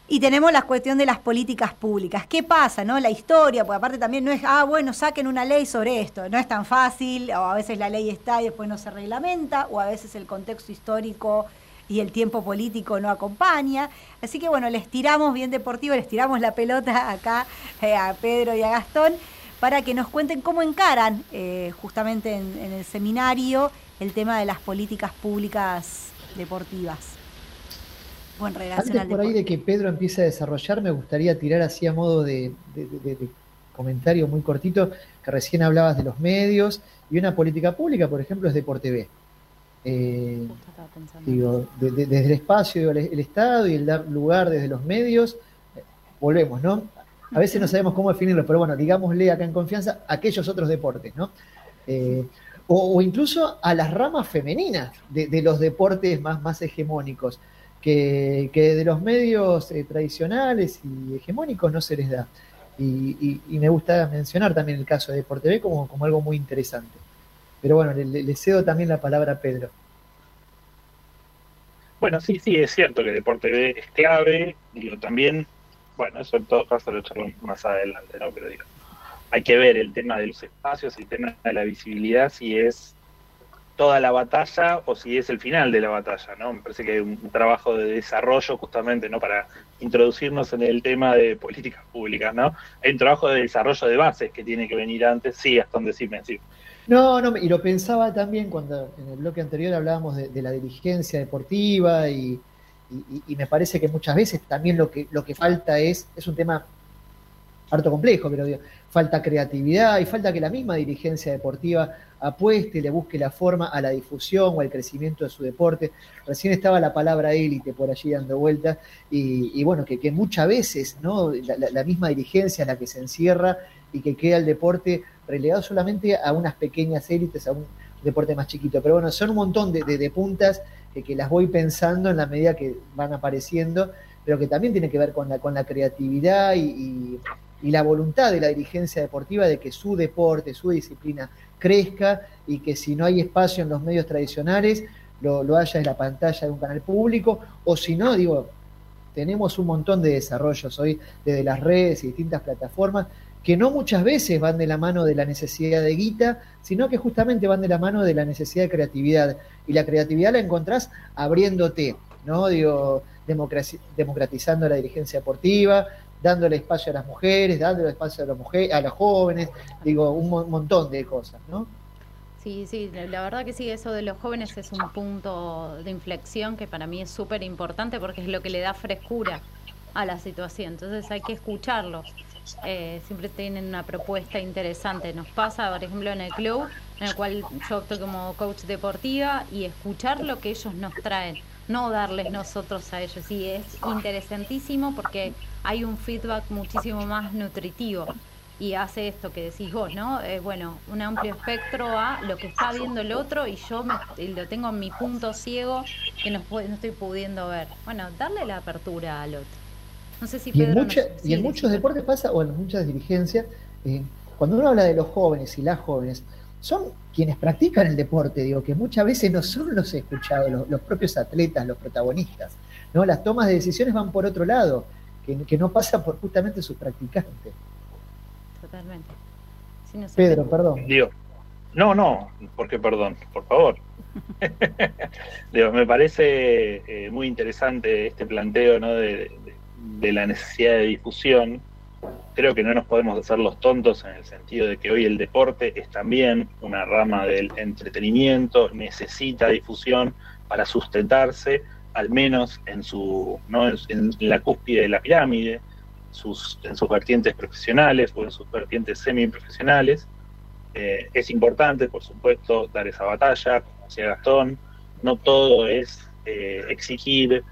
Y tenemos la cuestión de las políticas públicas. ¿Qué pasa, no? La historia, porque aparte también no es, ah, bueno, saquen una ley sobre esto. No es tan fácil, o a veces la ley está y después no se reglamenta, o a veces el contexto histórico y el tiempo político no acompaña. Así que bueno, les tiramos bien deportivo, les tiramos la pelota acá eh, a Pedro y a Gastón para que nos cuenten cómo encaran eh, justamente en, el seminario el tema de las políticas públicas deportivas. Antes por ahí de que Pedro empiece a desarrollar, me gustaría tirar así a modo de- de comentario muy cortito, que recién hablabas de los medios y una política pública, por ejemplo, es Deporte B. Eh, digo, de- de- desde el espacio, el, el Estado y el dar lugar desde los medios, eh, volvemos, ¿no? A veces no sabemos cómo definirlo, pero bueno, digámosle acá en confianza aquellos otros deportes, ¿no? Eh, o, o incluso a las ramas femeninas de, de los deportes más, más hegemónicos, que, que de los medios tradicionales y hegemónicos no se les da. Y, y- y me gusta mencionar también el caso de Deporte B como, como algo muy interesante. Pero bueno, le, cedo también la palabra a Pedro. Bueno, sí, sí, es cierto que Deporte B es clave, digo, también, bueno, eso en todo caso lo charlamos más adelante, ¿no? Pero digo, hay que ver el tema de los espacios, el tema de la visibilidad, si es toda la batalla o si es el final de la batalla, ¿no? Me parece que hay un trabajo de desarrollo justamente, ¿no? Para introducirnos en el tema de políticas públicas, ¿no? Hay un trabajo de desarrollo de bases que tiene que venir antes, sí, hasta donde sí me sí. No, no, y lo pensaba también cuando en el bloque anterior hablábamos de, la dirigencia deportiva y, me parece que muchas veces también lo que, lo que falta es, es un tema harto complejo, pero digo, falta creatividad y falta que la misma dirigencia deportiva apueste, le busque la forma a la difusión o al crecimiento de su deporte. Recién estaba la palabra élite por allí dando vueltas y, y bueno, que, que muchas veces ¿no? la, la- la misma dirigencia es la que se encierra y que queda el deporte relegado solamente a unas pequeñas élites, a un deporte más chiquito. Pero bueno, son un montón de, de- puntas que, que las voy pensando en la medida que van apareciendo, pero que también tiene que ver con la, con la creatividad y, y- y la voluntad de la dirigencia deportiva de que su deporte, su disciplina crezca y que si no hay espacio en los medios tradicionales, lo, lo haya en la pantalla de un canal público, o si no, digo, tenemos un montón de desarrollos hoy desde las redes y distintas plataformas que no muchas veces van de la mano de la necesidad de guita, sino que justamente van de la mano de la necesidad de creatividad. Y la creatividad la encontrás abriéndote, ¿no? Digo, democratizando la dirigencia deportiva, dándole espacio a las mujeres, dándole espacio a las a los jóvenes, digo, un mo- montón de cosas, ¿no? Sí, sí, la verdad que sí, eso de los jóvenes es un punto de inflexión que para mí es súper importante porque es lo que le da frescura a la situación. Entonces hay que escucharlos. Eh, siempre tienen una propuesta interesante. Nos pasa, por ejemplo, en el club, en el cual yo estoy como coach deportiva y escuchar lo que ellos nos traen, no darles nosotros a ellos. Y es interesantísimo porque hay un feedback muchísimo más nutritivo y hace esto que decís vos, ¿no? Eh, bueno, un amplio espectro a lo que está viendo el otro y yo me- lo tengo en mi punto ciego que no, no estoy pudiendo ver. Bueno, darle la apertura al otro. No sé si Y en, Pedro mucha- nos- y en muchos deportes pasa, o en muchas dirigencias, eh, cuando uno habla de los jóvenes y las jóvenes, son quienes practican el deporte, digo, que muchas veces no son los escuchados, los, los propios atletas, los protagonistas. ¿no? Las tomas de decisiones van por otro lado, que, que no pasa por justamente sus practicantes. Totalmente. No. Pedro, perdón. Digo, no, no, porque perdón, por favor. Digo, me parece eh, muy interesante este planteo ¿no? de, de- la necesidad de difusión. Creo que no nos podemos hacer los tontos en el sentido de que hoy el deporte es también una rama del entretenimiento, necesita difusión para sustentarse, al menos en su ¿no? en la cúspide de la pirámide, sus, en sus vertientes profesionales o en sus vertientes semiprofesionales. Eh, es importante, por supuesto, dar esa batalla, como decía Gastón. No todo es eh, exigir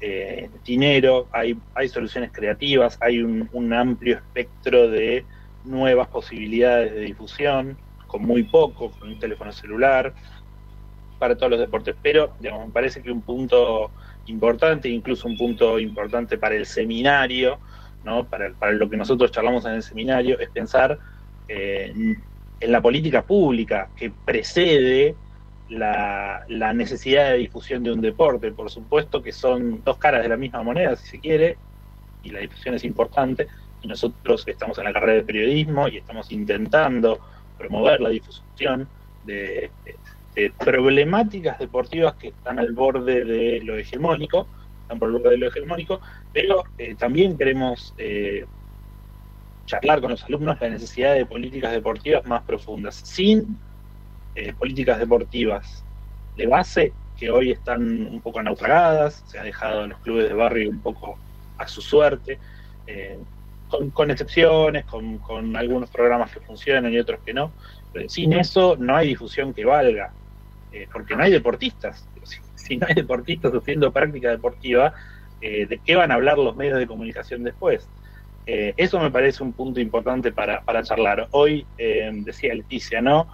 eh, dinero, hay, hay soluciones creativas, hay un, amplio espectro de nuevas posibilidades de difusión, con muy poco, con un teléfono celular, para todos los deportes. Pero digamos, me parece que un punto importante, incluso un punto importante para el seminario, ¿no? para, para lo que nosotros charlamos en el seminario, es pensar eh, en la política pública que precede la, la, necesidad de difusión de un deporte. Por supuesto que son dos caras de la misma moneda, si se quiere, y la difusión es importante. Y nosotros estamos en la carrera de periodismo y estamos intentando promover la difusión de, problemáticas deportivas que están al borde de lo hegemónico, están por el borde de lo hegemónico, pero eh, también queremos eh, charlar con los alumnos la necesidad de políticas deportivas más profundas, sin eh, políticas deportivas de base que hoy están un poco naufragadas, se ha dejado a los clubes de barrio un poco a su suerte, eh, con, con, excepciones, con, con, algunos programas que funcionan y otros que no. Sin eso no hay difusión que valga, eh, porque no hay deportistas. Si, si, no hay deportistas haciendo práctica deportiva, ¿de qué van a hablar los medios de comunicación después? Eso me parece un punto importante para, para charlar. Hoy, decía Leticia, ¿no?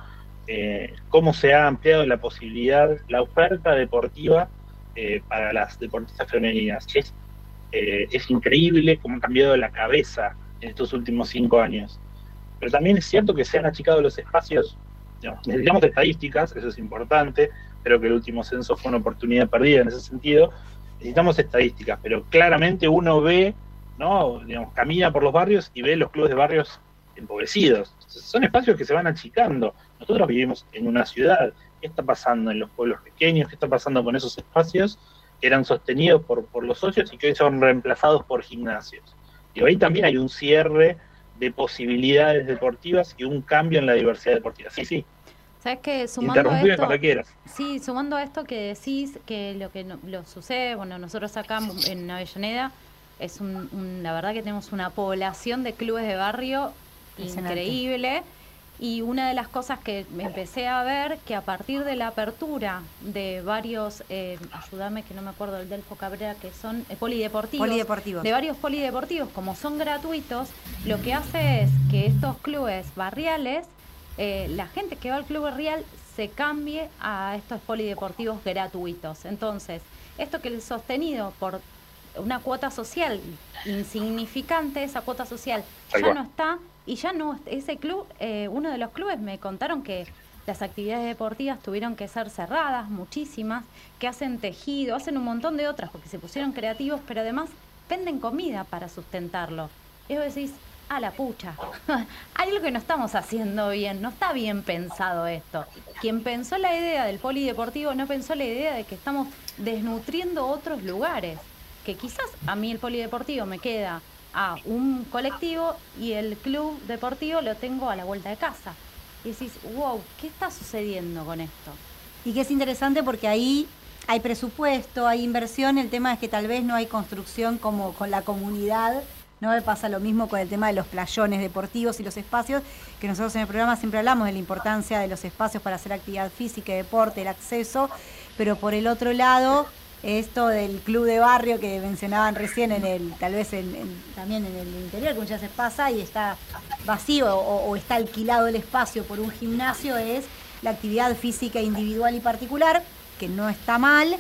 Eh, cómo se ha ampliado la posibilidad, la oferta deportiva eh, para las deportistas femeninas. Es, eh, increíble cómo ha cambiado la cabeza en estos últimos cinco años. Pero también es cierto que se han achicado los espacios. Digamos, necesitamos estadísticas, eso es importante. Creo que el último censo fue una oportunidad perdida en ese sentido. Necesitamos estadísticas, pero claramente uno ve, ¿no? Digamos, camina por los barrios y ve los clubes de barrios empobrecidos. Son espacios que se van achicando. Nosotros vivimos en una ciudad. ¿Qué está pasando en los pueblos pequeños? ¿Qué está pasando con esos espacios que eran sostenidos por, por los socios y que hoy son reemplazados por gimnasios? Y ahí también hay un cierre de posibilidades deportivas y un cambio en la diversidad deportiva. Sí, sí. ¿Sabes qué? Sumando a esto, cuando quieras. Sí, sumando a esto que decís, que lo que no, lo sucede, bueno, nosotros acá en Avellaneda, es un, un, la verdad que tenemos una población de clubes de barrio increíble. Y una de las cosas que me empecé a ver, que a partir de la apertura de varios, eh, ayúdame que no me acuerdo del Delfo Cabrera, que son eh, polideportivos, polideportivos, de varios polideportivos, como son gratuitos, lo que hace es que estos clubes barriales, eh, la gente que va al club barrial se cambie a estos polideportivos gratuitos. Entonces, esto que es sostenido por una cuota social insignificante, esa cuota social ya no está y ya no, ese club, eh, uno de los clubes me contaron que las actividades deportivas tuvieron que ser cerradas, muchísimas, que hacen tejido, hacen un montón de otras porque se pusieron creativos, pero además venden comida para sustentarlo. Y vos decís, a la pucha, hay algo que no estamos haciendo bien, no está bien pensado esto. Quien pensó la idea del polideportivo no pensó la idea de que estamos desnutriendo otros lugares. que quizás a mí el polideportivo me queda a un colectivo y el club deportivo lo tengo a la vuelta de casa. Y decís, wow, ¿qué está sucediendo con esto? Y que es interesante porque ahí hay presupuesto, hay inversión, el tema es que tal vez no hay construcción como con la comunidad, ¿no? Pasa lo mismo con el tema de los playones deportivos y los espacios, que nosotros en el programa siempre hablamos de la importancia de los espacios para hacer actividad física, deporte, el acceso, pero por el otro lado, esto del club de barrio que mencionaban recién en el, tal vez en- también en el interior, que muchas veces pasa y está vacío o está alquilado el espacio por un gimnasio, es la actividad física individual y particular, que no está mal,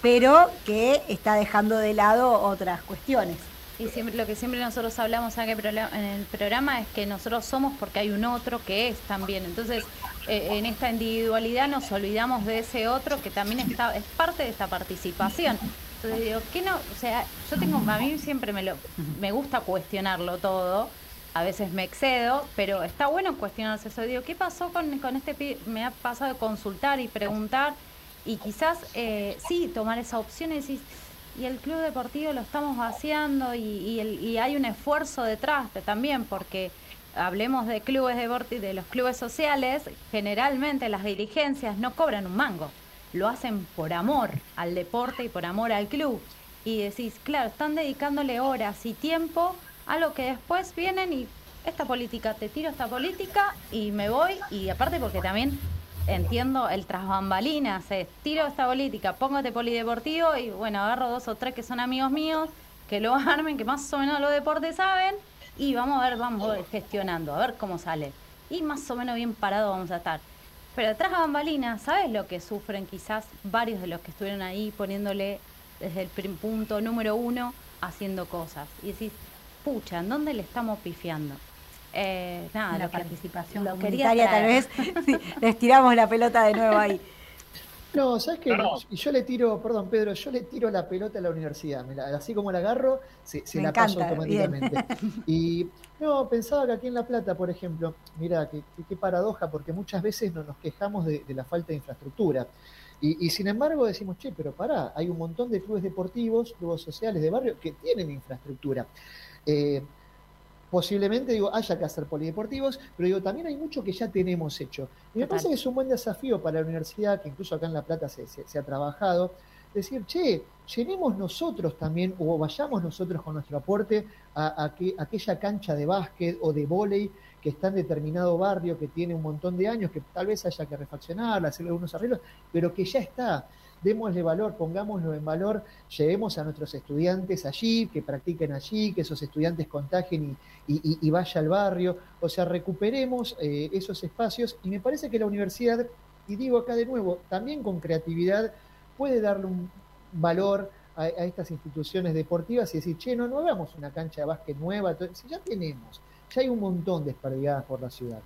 pero que está dejando de lado otras cuestiones. Y siempre, lo que siempre nosotros hablamos acá en el programa es que nosotros somos porque hay un otro que es también. Entonces, eh, en esta individualidad nos olvidamos de ese otro que también está es parte de esta participación. Entonces digo, ¿qué no? O sea, yo tengo, a mí siempre me, lo, me gusta cuestionarlo todo. A veces me excedo, pero está bueno cuestionarse eso. Digo, ¿qué pasó con, con este Me ha pasado de consultar y preguntar y quizás eh, sí tomar esa opción y decir, y el club deportivo lo estamos vaciando y, el- y hay un esfuerzo detrás de- también porque hablemos de clubes deportivos de los clubes sociales generalmente las dirigencias no cobran un mango lo hacen por amor al deporte y por amor al club. Y decís claro están dedicándole horas y tiempo a lo que después vienen y esta política te tiro esta política y me voy y aparte porque también entiendo el tras bambalinas, es tiro esta política, pongo este polideportivo y bueno, agarro dos o tres que son amigos míos, que lo armen, que más o menos los deportes saben, y vamos a ver, vamos a gestionando, a ver cómo sale. Y más o menos bien parado vamos a estar. Pero de bambalinas, ¿sabes lo que sufren quizás varios de los que estuvieron ahí poniéndole desde el punto número uno haciendo cosas? Y decís, pucha, ¿en dónde le estamos pifiando? Eh, nada, la lo que- participación lo quería comunitaria tal vez sí, les tiramos la pelota de nuevo ahí. No, ¿sabes qué? No. Y yo le tiro, perdón Pedro, yo le tiro la pelota a la universidad. Me la- así como la agarro, se, se Me la paso encanta, automáticamente. Y no, pensaba que aquí en La Plata, por ejemplo, mira, qué, qué- qué paradoja, porque muchas veces no nos quejamos de, de la falta de infraestructura. Y, y sin embargo decimos, che, pero pará, hay un montón de clubes deportivos, clubes sociales de barrio que tienen infraestructura. Eh, posiblemente digo haya que hacer polideportivos, pero digo también hay mucho que ya tenemos hecho. Y me parece que es un buen desafío para la universidad, que incluso acá en La Plata se, se- se ha trabajado, decir, che, llenemos nosotros también, o vayamos nosotros con nuestro aporte a, a que, aquella cancha de básquet o de vóley que está en determinado barrio, que tiene un montón de años, que tal vez haya que refaccionarla, hacerle algunos arreglos, pero que ya está. Démosle valor, pongámoslo en valor, llevemos a nuestros estudiantes allí, que practiquen allí, que esos estudiantes contagien y, y- vaya al barrio. O sea, recuperemos eh, esos espacios y me parece que la universidad, y digo acá de nuevo, también con creatividad, puede darle un valor a, a estas instituciones deportivas y decir, che, no, no hagamos una cancha de básquet nueva, si ya tenemos, ya hay un montón desperdigadas por la ciudad.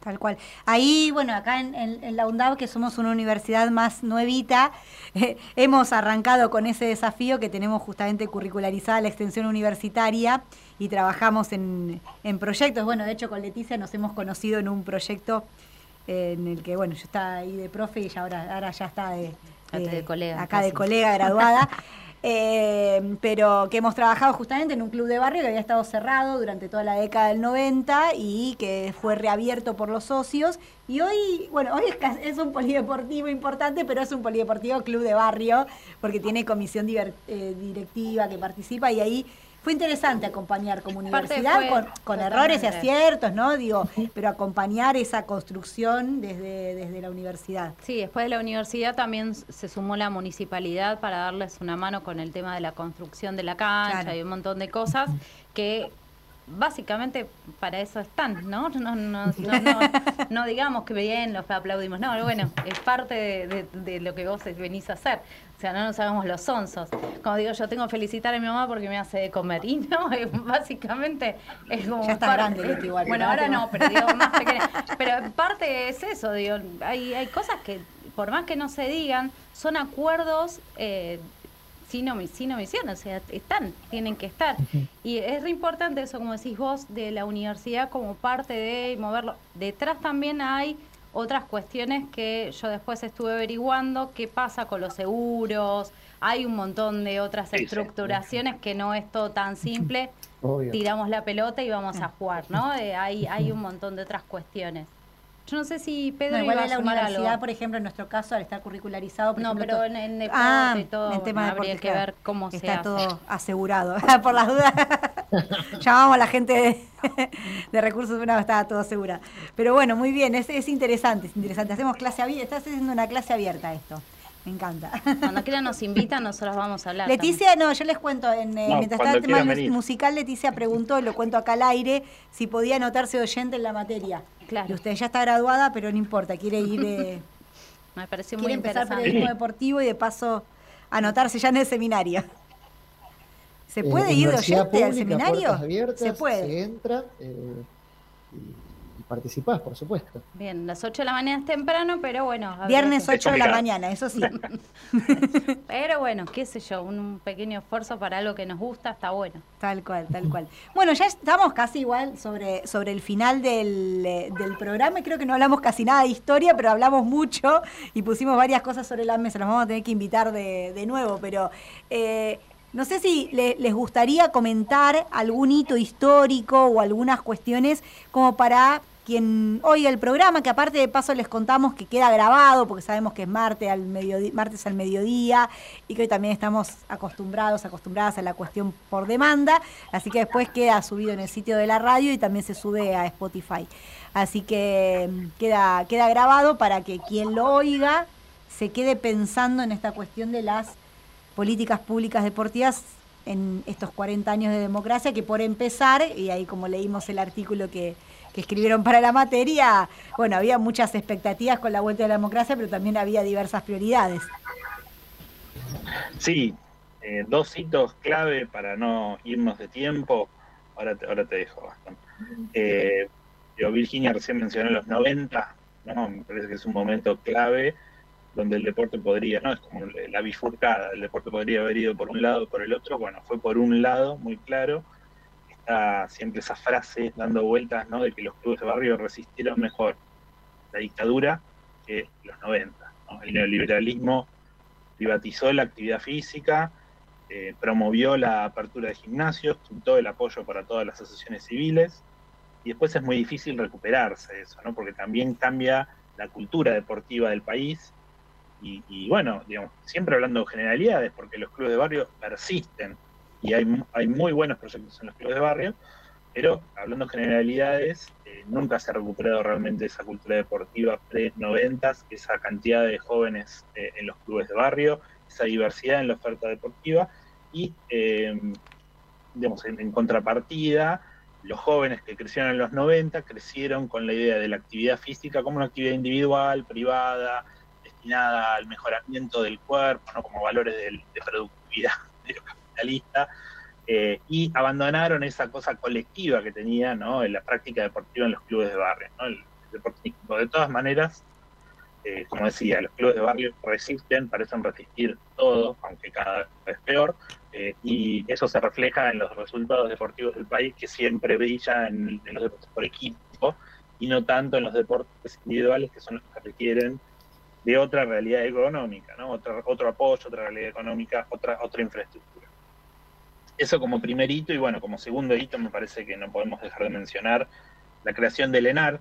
Tal cual. Ahí, bueno, acá en, en- en la UNDAV, que somos una universidad más nuevita, eh, hemos arrancado con ese desafío que tenemos justamente curricularizada la extensión universitaria y trabajamos en, en proyectos. Bueno, de hecho con Leticia nos hemos conocido en un proyecto eh, en el que, bueno, yo estaba ahí de profe y ella ahora, ahora ya está de, Acá de colega, acá de casi. colega graduada. Eh, pero que hemos trabajado justamente en un club de barrio que había estado cerrado durante toda la década del 90 y que fue reabierto por los socios. Y hoy, bueno, hoy es, un polideportivo importante, pero es un polideportivo club de barrio porque tiene comisión eh, directiva que participa y ahí fue interesante acompañar como universidad fue- con, errores y aciertos, ¿no? Digo, pero acompañar esa construcción desde, desde la universidad. Sí, después de la universidad también se sumó la municipalidad para darles una mano con el tema de la construcción de la cancha Claro. y un montón de cosas que básicamente para eso están, ¿no? No, no, no, no, no digamos que bien, los aplaudimos, no, bueno, es parte de, de- de lo que vos venís a hacer. O sea, no nos hagamos los sonsos. Como digo, yo tengo que felicitar a mi mamá porque me hace de comer. Y no, es- básicamente es como. Ya está parte- grande, Leti, igual, Bueno, ahora no, pero digo más pequeña. Pero parte es eso, digo, hay, hay cosas que, por más que no se digan, son acuerdos eh, sin omisión, o sea, están, tienen que estar. Y es re importante eso, como decís vos, de la universidad como parte de moverlo. Detrás también hay otras cuestiones que yo después estuve averiguando, qué pasa con los seguros, hay un montón de otras Sí, sí. estructuraciones que no es todo tan simple, Obvio. tiramos la pelota y vamos a jugar, ¿no? Eh, hay, hay un montón de otras cuestiones. Yo no sé si Pedro No, igual iba a la sumar universidad, algo. por ejemplo, en nuestro caso, al estar curricularizado, por No, ejemplo, pero en, en deporte Ah, y todo, en tema de habría deporte, que claro. ver cómo se Está todo asegurado. por las dudas, llamamos a la gente de, de recursos humanos, estaba todo asegurado. Pero bueno, muy bien, es, es interesante, es interesante. Hacemos clase abierta, estás haciendo una clase abierta esto. Me encanta. Cuando quieran nos invitan, nosotros vamos a hablar. Leticia, no, yo les cuento, en, eh, No, mientras estaba el tema venir. musical, Leticia preguntó, y lo cuento acá al aire, si podía anotarse oyente en la materia. Claro. Y usted ya está graduada, pero no importa, quiere ir, eh, Me pareció muy quiere empezar interesante. periodismo deportivo y de paso anotarse ya en el seminario. ¿Se Eh, puede ir de oyente al seminario? abiertas, Se puede. Se entra eh, y, y participás, por supuesto. Bien, las 8 de la mañana es temprano, pero bueno. Viernes que- 8 de la mañana, eso sí. Pero bueno, qué sé yo, un, pequeño esfuerzo para algo que nos gusta está bueno. Tal cual, tal cual. Bueno, ya estamos casi igual sobre, sobre el final del, eh, del programa. y Creo que no hablamos casi nada de historia, pero hablamos mucho y pusimos varias cosas sobre la mesa. Nos vamos a tener que invitar de, de nuevo, pero eh, no sé si le- les gustaría comentar algún hito histórico o algunas cuestiones como para quien oiga el programa, que aparte de paso les contamos que queda grabado, porque sabemos que es martes al, mediodía, y que hoy también estamos acostumbrados, acostumbradas a la cuestión por demanda, así que después queda subido en el sitio de la radio y también se sube a Spotify. Así que mm, queda, queda grabado para que quien lo oiga se quede pensando en esta cuestión de las políticas públicas deportivas en estos 40 años de democracia, que por empezar, y ahí como leímos el artículo que, que escribieron para la materia, bueno, había muchas expectativas con la vuelta de la democracia, pero también había diversas prioridades. Sí, eh, dos hitos clave para no irnos de tiempo. Ahora te, ahora te dejo, Gastón. Eh, Virginia recién mencionó los 90, ¿no? me parece que es un momento clave donde el deporte podría, no es como la bifurcada, el deporte podría haber ido por un lado o por el otro, bueno, fue por un lado, muy claro, está siempre esa frase dando vueltas, ¿no? De que los clubes de barrio resistieron mejor la dictadura que los 90, ¿no? El neoliberalismo privatizó la actividad física, eh, promovió la apertura de gimnasios, quitó el apoyo para todas las asociaciones civiles, y después es muy difícil recuperarse eso, ¿no? Porque también cambia la cultura deportiva del país, y, y bueno, digamos, siempre hablando de generalidades, porque los clubes de barrio persisten, y hay, hay muy buenos proyectos en los clubes de barrio, pero hablando de generalidades, eh, nunca se ha recuperado realmente esa cultura deportiva pre-90, esa cantidad de jóvenes eh, en los clubes de barrio, esa diversidad en la oferta deportiva y, eh, digamos, en, en contrapartida, los jóvenes que crecieron en los 90 crecieron con la idea de la actividad física como una actividad individual, privada, destinada al mejoramiento del cuerpo, no como valores del- de, productividad medio capitalista, eh, y abandonaron esa cosa colectiva que tenía ¿no? en la práctica deportiva en los clubes de barrio, ¿no? el. De todas maneras, eh, como decía, los clubes de barrio resisten, parecen resistir todo, aunque cada vez peor, eh, y eso se refleja en los resultados deportivos del país, que siempre brilla en, en los deportes por equipo, y no tanto en los deportes individuales, que son los que requieren de otra realidad económica, ¿no? Otro, otro apoyo, otra realidad económica, otra, otra infraestructura. Eso como primer hito, y bueno, como segundo hito me parece que no podemos dejar de mencionar la creación del ENAR.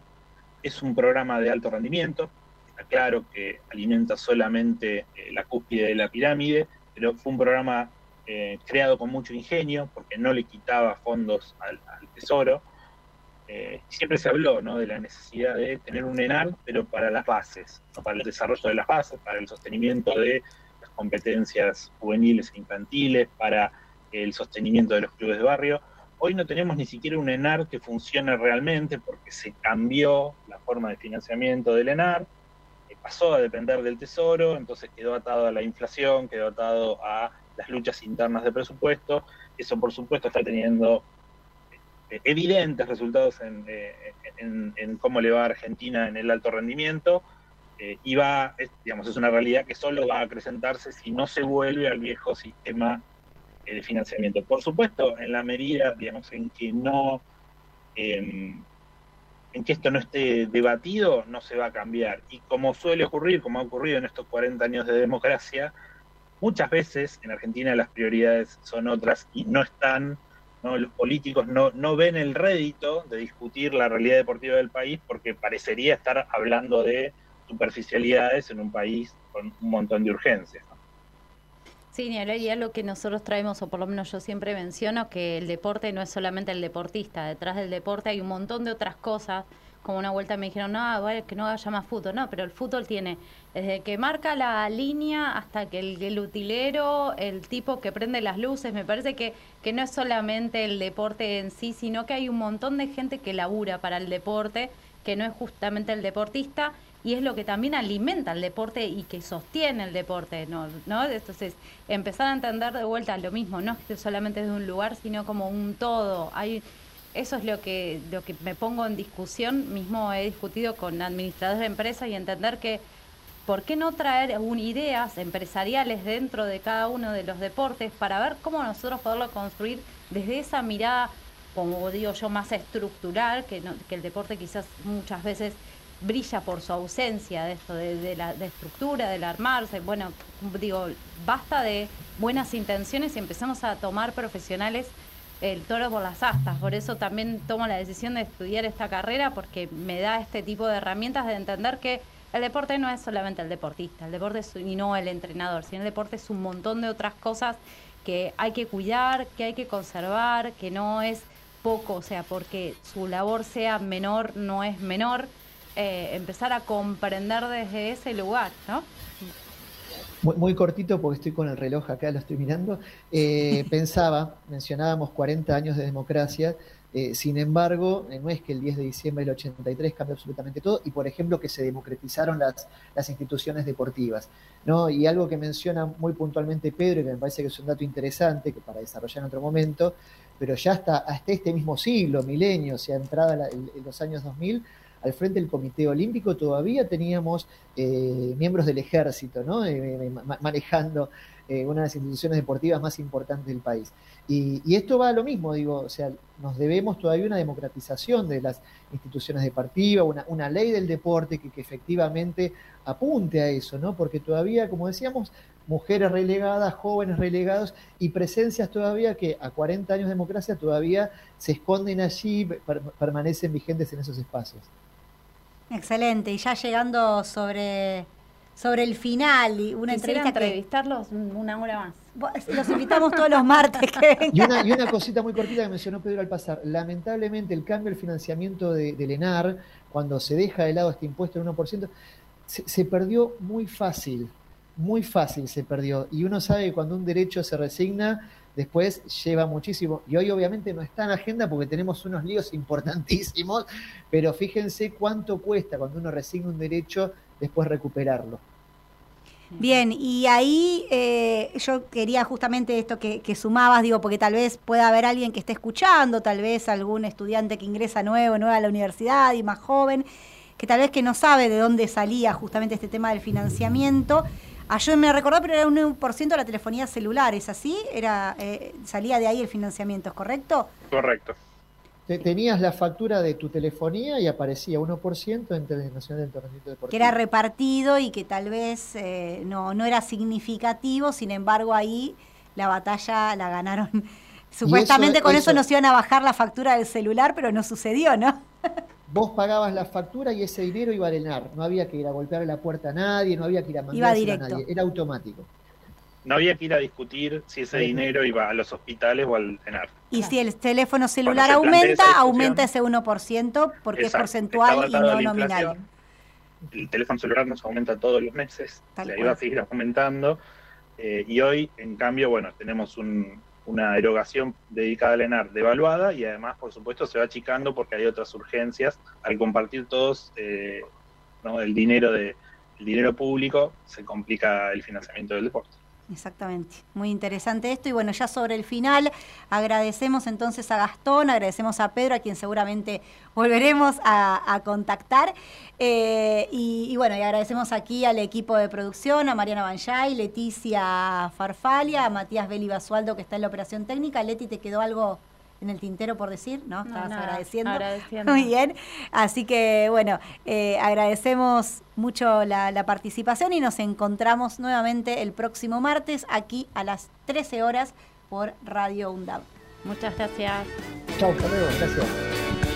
Es un programa de alto rendimiento, está claro que alimenta solamente eh, la cúspide de la pirámide, pero fue un programa eh, creado con mucho ingenio, porque no le quitaba fondos al tesoro. Eh, siempre se habló ¿no? de la necesidad de tener un ENAR, pero para las bases, para el desarrollo de las bases, para el sostenimiento de las competencias juveniles e infantiles, para el sostenimiento de los clubes de barrio. Hoy no tenemos ni siquiera un ENAR que funcione realmente porque se cambió la forma de financiamiento del ENAR, eh, pasó a depender del Tesoro, entonces quedó atado a la inflación, quedó atado a las luchas internas de presupuesto. Eso, por supuesto, está teniendo evidentes resultados en, eh, en, en cómo le va a Argentina en el alto rendimiento. Eh, y va, es, digamos, es una realidad que solo va a acrecentarse si no se vuelve al viejo sistema eh, de financiamiento. Por supuesto, en la medida, digamos, en que no, eh, en que esto no esté debatido, no se va a cambiar. Y como suele ocurrir, como ha ocurrido en estos 40 años de democracia, muchas veces en Argentina las prioridades son otras y no están, ¿no? los políticos no, no ven el rédito de discutir la realidad deportiva del país porque parecería estar hablando de superficialidades en un país con un montón de urgencias. Sí, ni hablar, y lo que nosotros traemos, o por lo menos yo siempre menciono, que el deporte no es solamente el deportista, detrás del deporte hay un montón de otras cosas, como una vuelta me dijeron, no, vale, que no haya más fútbol, no, pero el fútbol tiene desde que marca la línea hasta que el, utilero, el tipo que prende las luces, me parece que, que no es solamente el deporte en sí, sino que hay un montón de gente que labura para el deporte, que no es justamente el deportista, y es lo que también alimenta el deporte y que sostiene el deporte, ¿no? ¿no? Entonces, empezar a entender de vuelta lo mismo, no es solamente es de un lugar, sino como un todo. Hay, eso es lo que, lo que me pongo en discusión, mismo he discutido con administradores de empresas y entender que ¿por qué no traer ideas empresariales dentro de cada uno de los deportes para ver cómo nosotros poderlo construir desde esa mirada, como digo yo, más estructural, que, que el deporte quizás muchas veces brilla por su ausencia de esto, de, de la de estructura, del armarse. Bueno, digo, basta de buenas intenciones y empezamos a tomar profesionales el toro por las astas. Por eso también tomo la decisión de estudiar esta carrera porque me da este tipo de herramientas de entender que el deporte no es solamente el deportista, el deporte es, y no el entrenador, sino el deporte es un montón de otras cosas que hay que cuidar, que hay que conservar, que no es poco, o sea, porque su labor sea menor, no es menor eh, empezar a comprender desde ese lugar, ¿no? Muy, muy, cortito porque estoy con el reloj acá, lo estoy mirando. Eh, pensaba, mencionábamos 40 años de democracia, eh, sin embargo, no es que el 10 de diciembre del 83 cambie absolutamente todo y, por ejemplo, que se democratizaron las, las instituciones deportivas. ¿no? Y algo que menciona muy puntualmente Pedro y que me parece que es un dato interesante que para desarrollar en otro momento, pero ya hasta, hasta este mismo siglo, milenio, o sea, entrada la, en los años 2000, al frente del Comité Olímpico todavía teníamos eh, miembros del ejército, ¿no? Eh, ma manejando eh, una de las instituciones deportivas más importantes del país. Y, esto va a lo mismo, digo, o sea, nos debemos todavía una democratización de las instituciones deportivas, una, ley del deporte que, que, efectivamente apunte a eso, ¿no? Porque todavía, como decíamos, mujeres relegadas, jóvenes relegados y presencias todavía que a 40 años de democracia todavía se esconden allí, per permanecen vigentes en esos espacios. Excelente, y ya llegando sobre, sobre el final, y una Quisiera entrevista que entrevistarlos una hora más. los invitamos todos los martes que vengan. Y una, y una cosita muy cortita que mencionó Pedro al pasar. Lamentablemente el cambio del financiamiento de, del ENAR, cuando se deja de lado este impuesto del 1%, se, se perdió muy fácil, muy fácil se perdió. Y uno sabe que cuando un derecho se resigna, después lleva muchísimo. Y hoy obviamente no está en agenda porque tenemos unos líos importantísimos, pero fíjense cuánto cuesta cuando uno resigna un derecho después recuperarlo. Bien, y ahí eh, yo quería justamente esto que, sumabas, digo, porque tal vez pueda haber alguien que esté escuchando, tal vez algún estudiante que ingresa nuevo, nueva a la universidad y más joven, que tal vez que no sabe de dónde salía justamente este tema del financiamiento. Ayúdenme a recordar, pero era un 1% de la telefonía celular, ¿es así? Era eh, Salía de ahí el financiamiento, ¿es correcto? Correcto. Tenías la factura de tu telefonía y aparecía 1% entre el Nacional de Entrenamiento Deportivo. Que era repartido y que tal vez eh, no, no era significativo, sin embargo ahí la batalla la ganaron. Supuestamente eso, con eso, eso nos iban a bajar la factura del celular, pero no sucedió, ¿no? vos pagabas la factura y ese dinero iba a ENAR. No había que ir a golpear la puerta a nadie, no había que ir a mandar a nadie. Era automático. No había que ir a discutir si ese sí. dinero iba a los hospitales o al ENAR. Y si el teléfono celular aumenta, aumenta ese 1% porque Exacto. es porcentual y no nominal. El teléfono celular nos aumenta todos los meses, Tal le iba a seguir aumentando. Eh, y hoy, en cambio, bueno, tenemos un, una erogación dedicada al ENAR devaluada y además, por supuesto, se va achicando porque hay otras urgencias. Al compartir todos eh, ¿no? el dinero de el dinero público, se complica el financiamiento del deporte. Exactamente, muy interesante esto. Y bueno, ya sobre el final, agradecemos entonces a Gastón, agradecemos a Pedro, a quien seguramente volveremos a, contactar. Eh, y, y, bueno, y agradecemos aquí al equipo de producción, a Mariana Banjay, Leticia Farfalia, a Matías Beli Basualdo, que está en la operación técnica. Leti, ¿te quedó algo en el tintero por decir? ¿No? Estabas nada, agradeciendo. agradeciendo. Muy bien. Así que, bueno, eh, agradecemos mucho la, la participación y nos encontramos nuevamente el próximo martes aquí a las 13 horas por Radio UNDAB. Muchas gracias. Chau, hasta luego, gracias.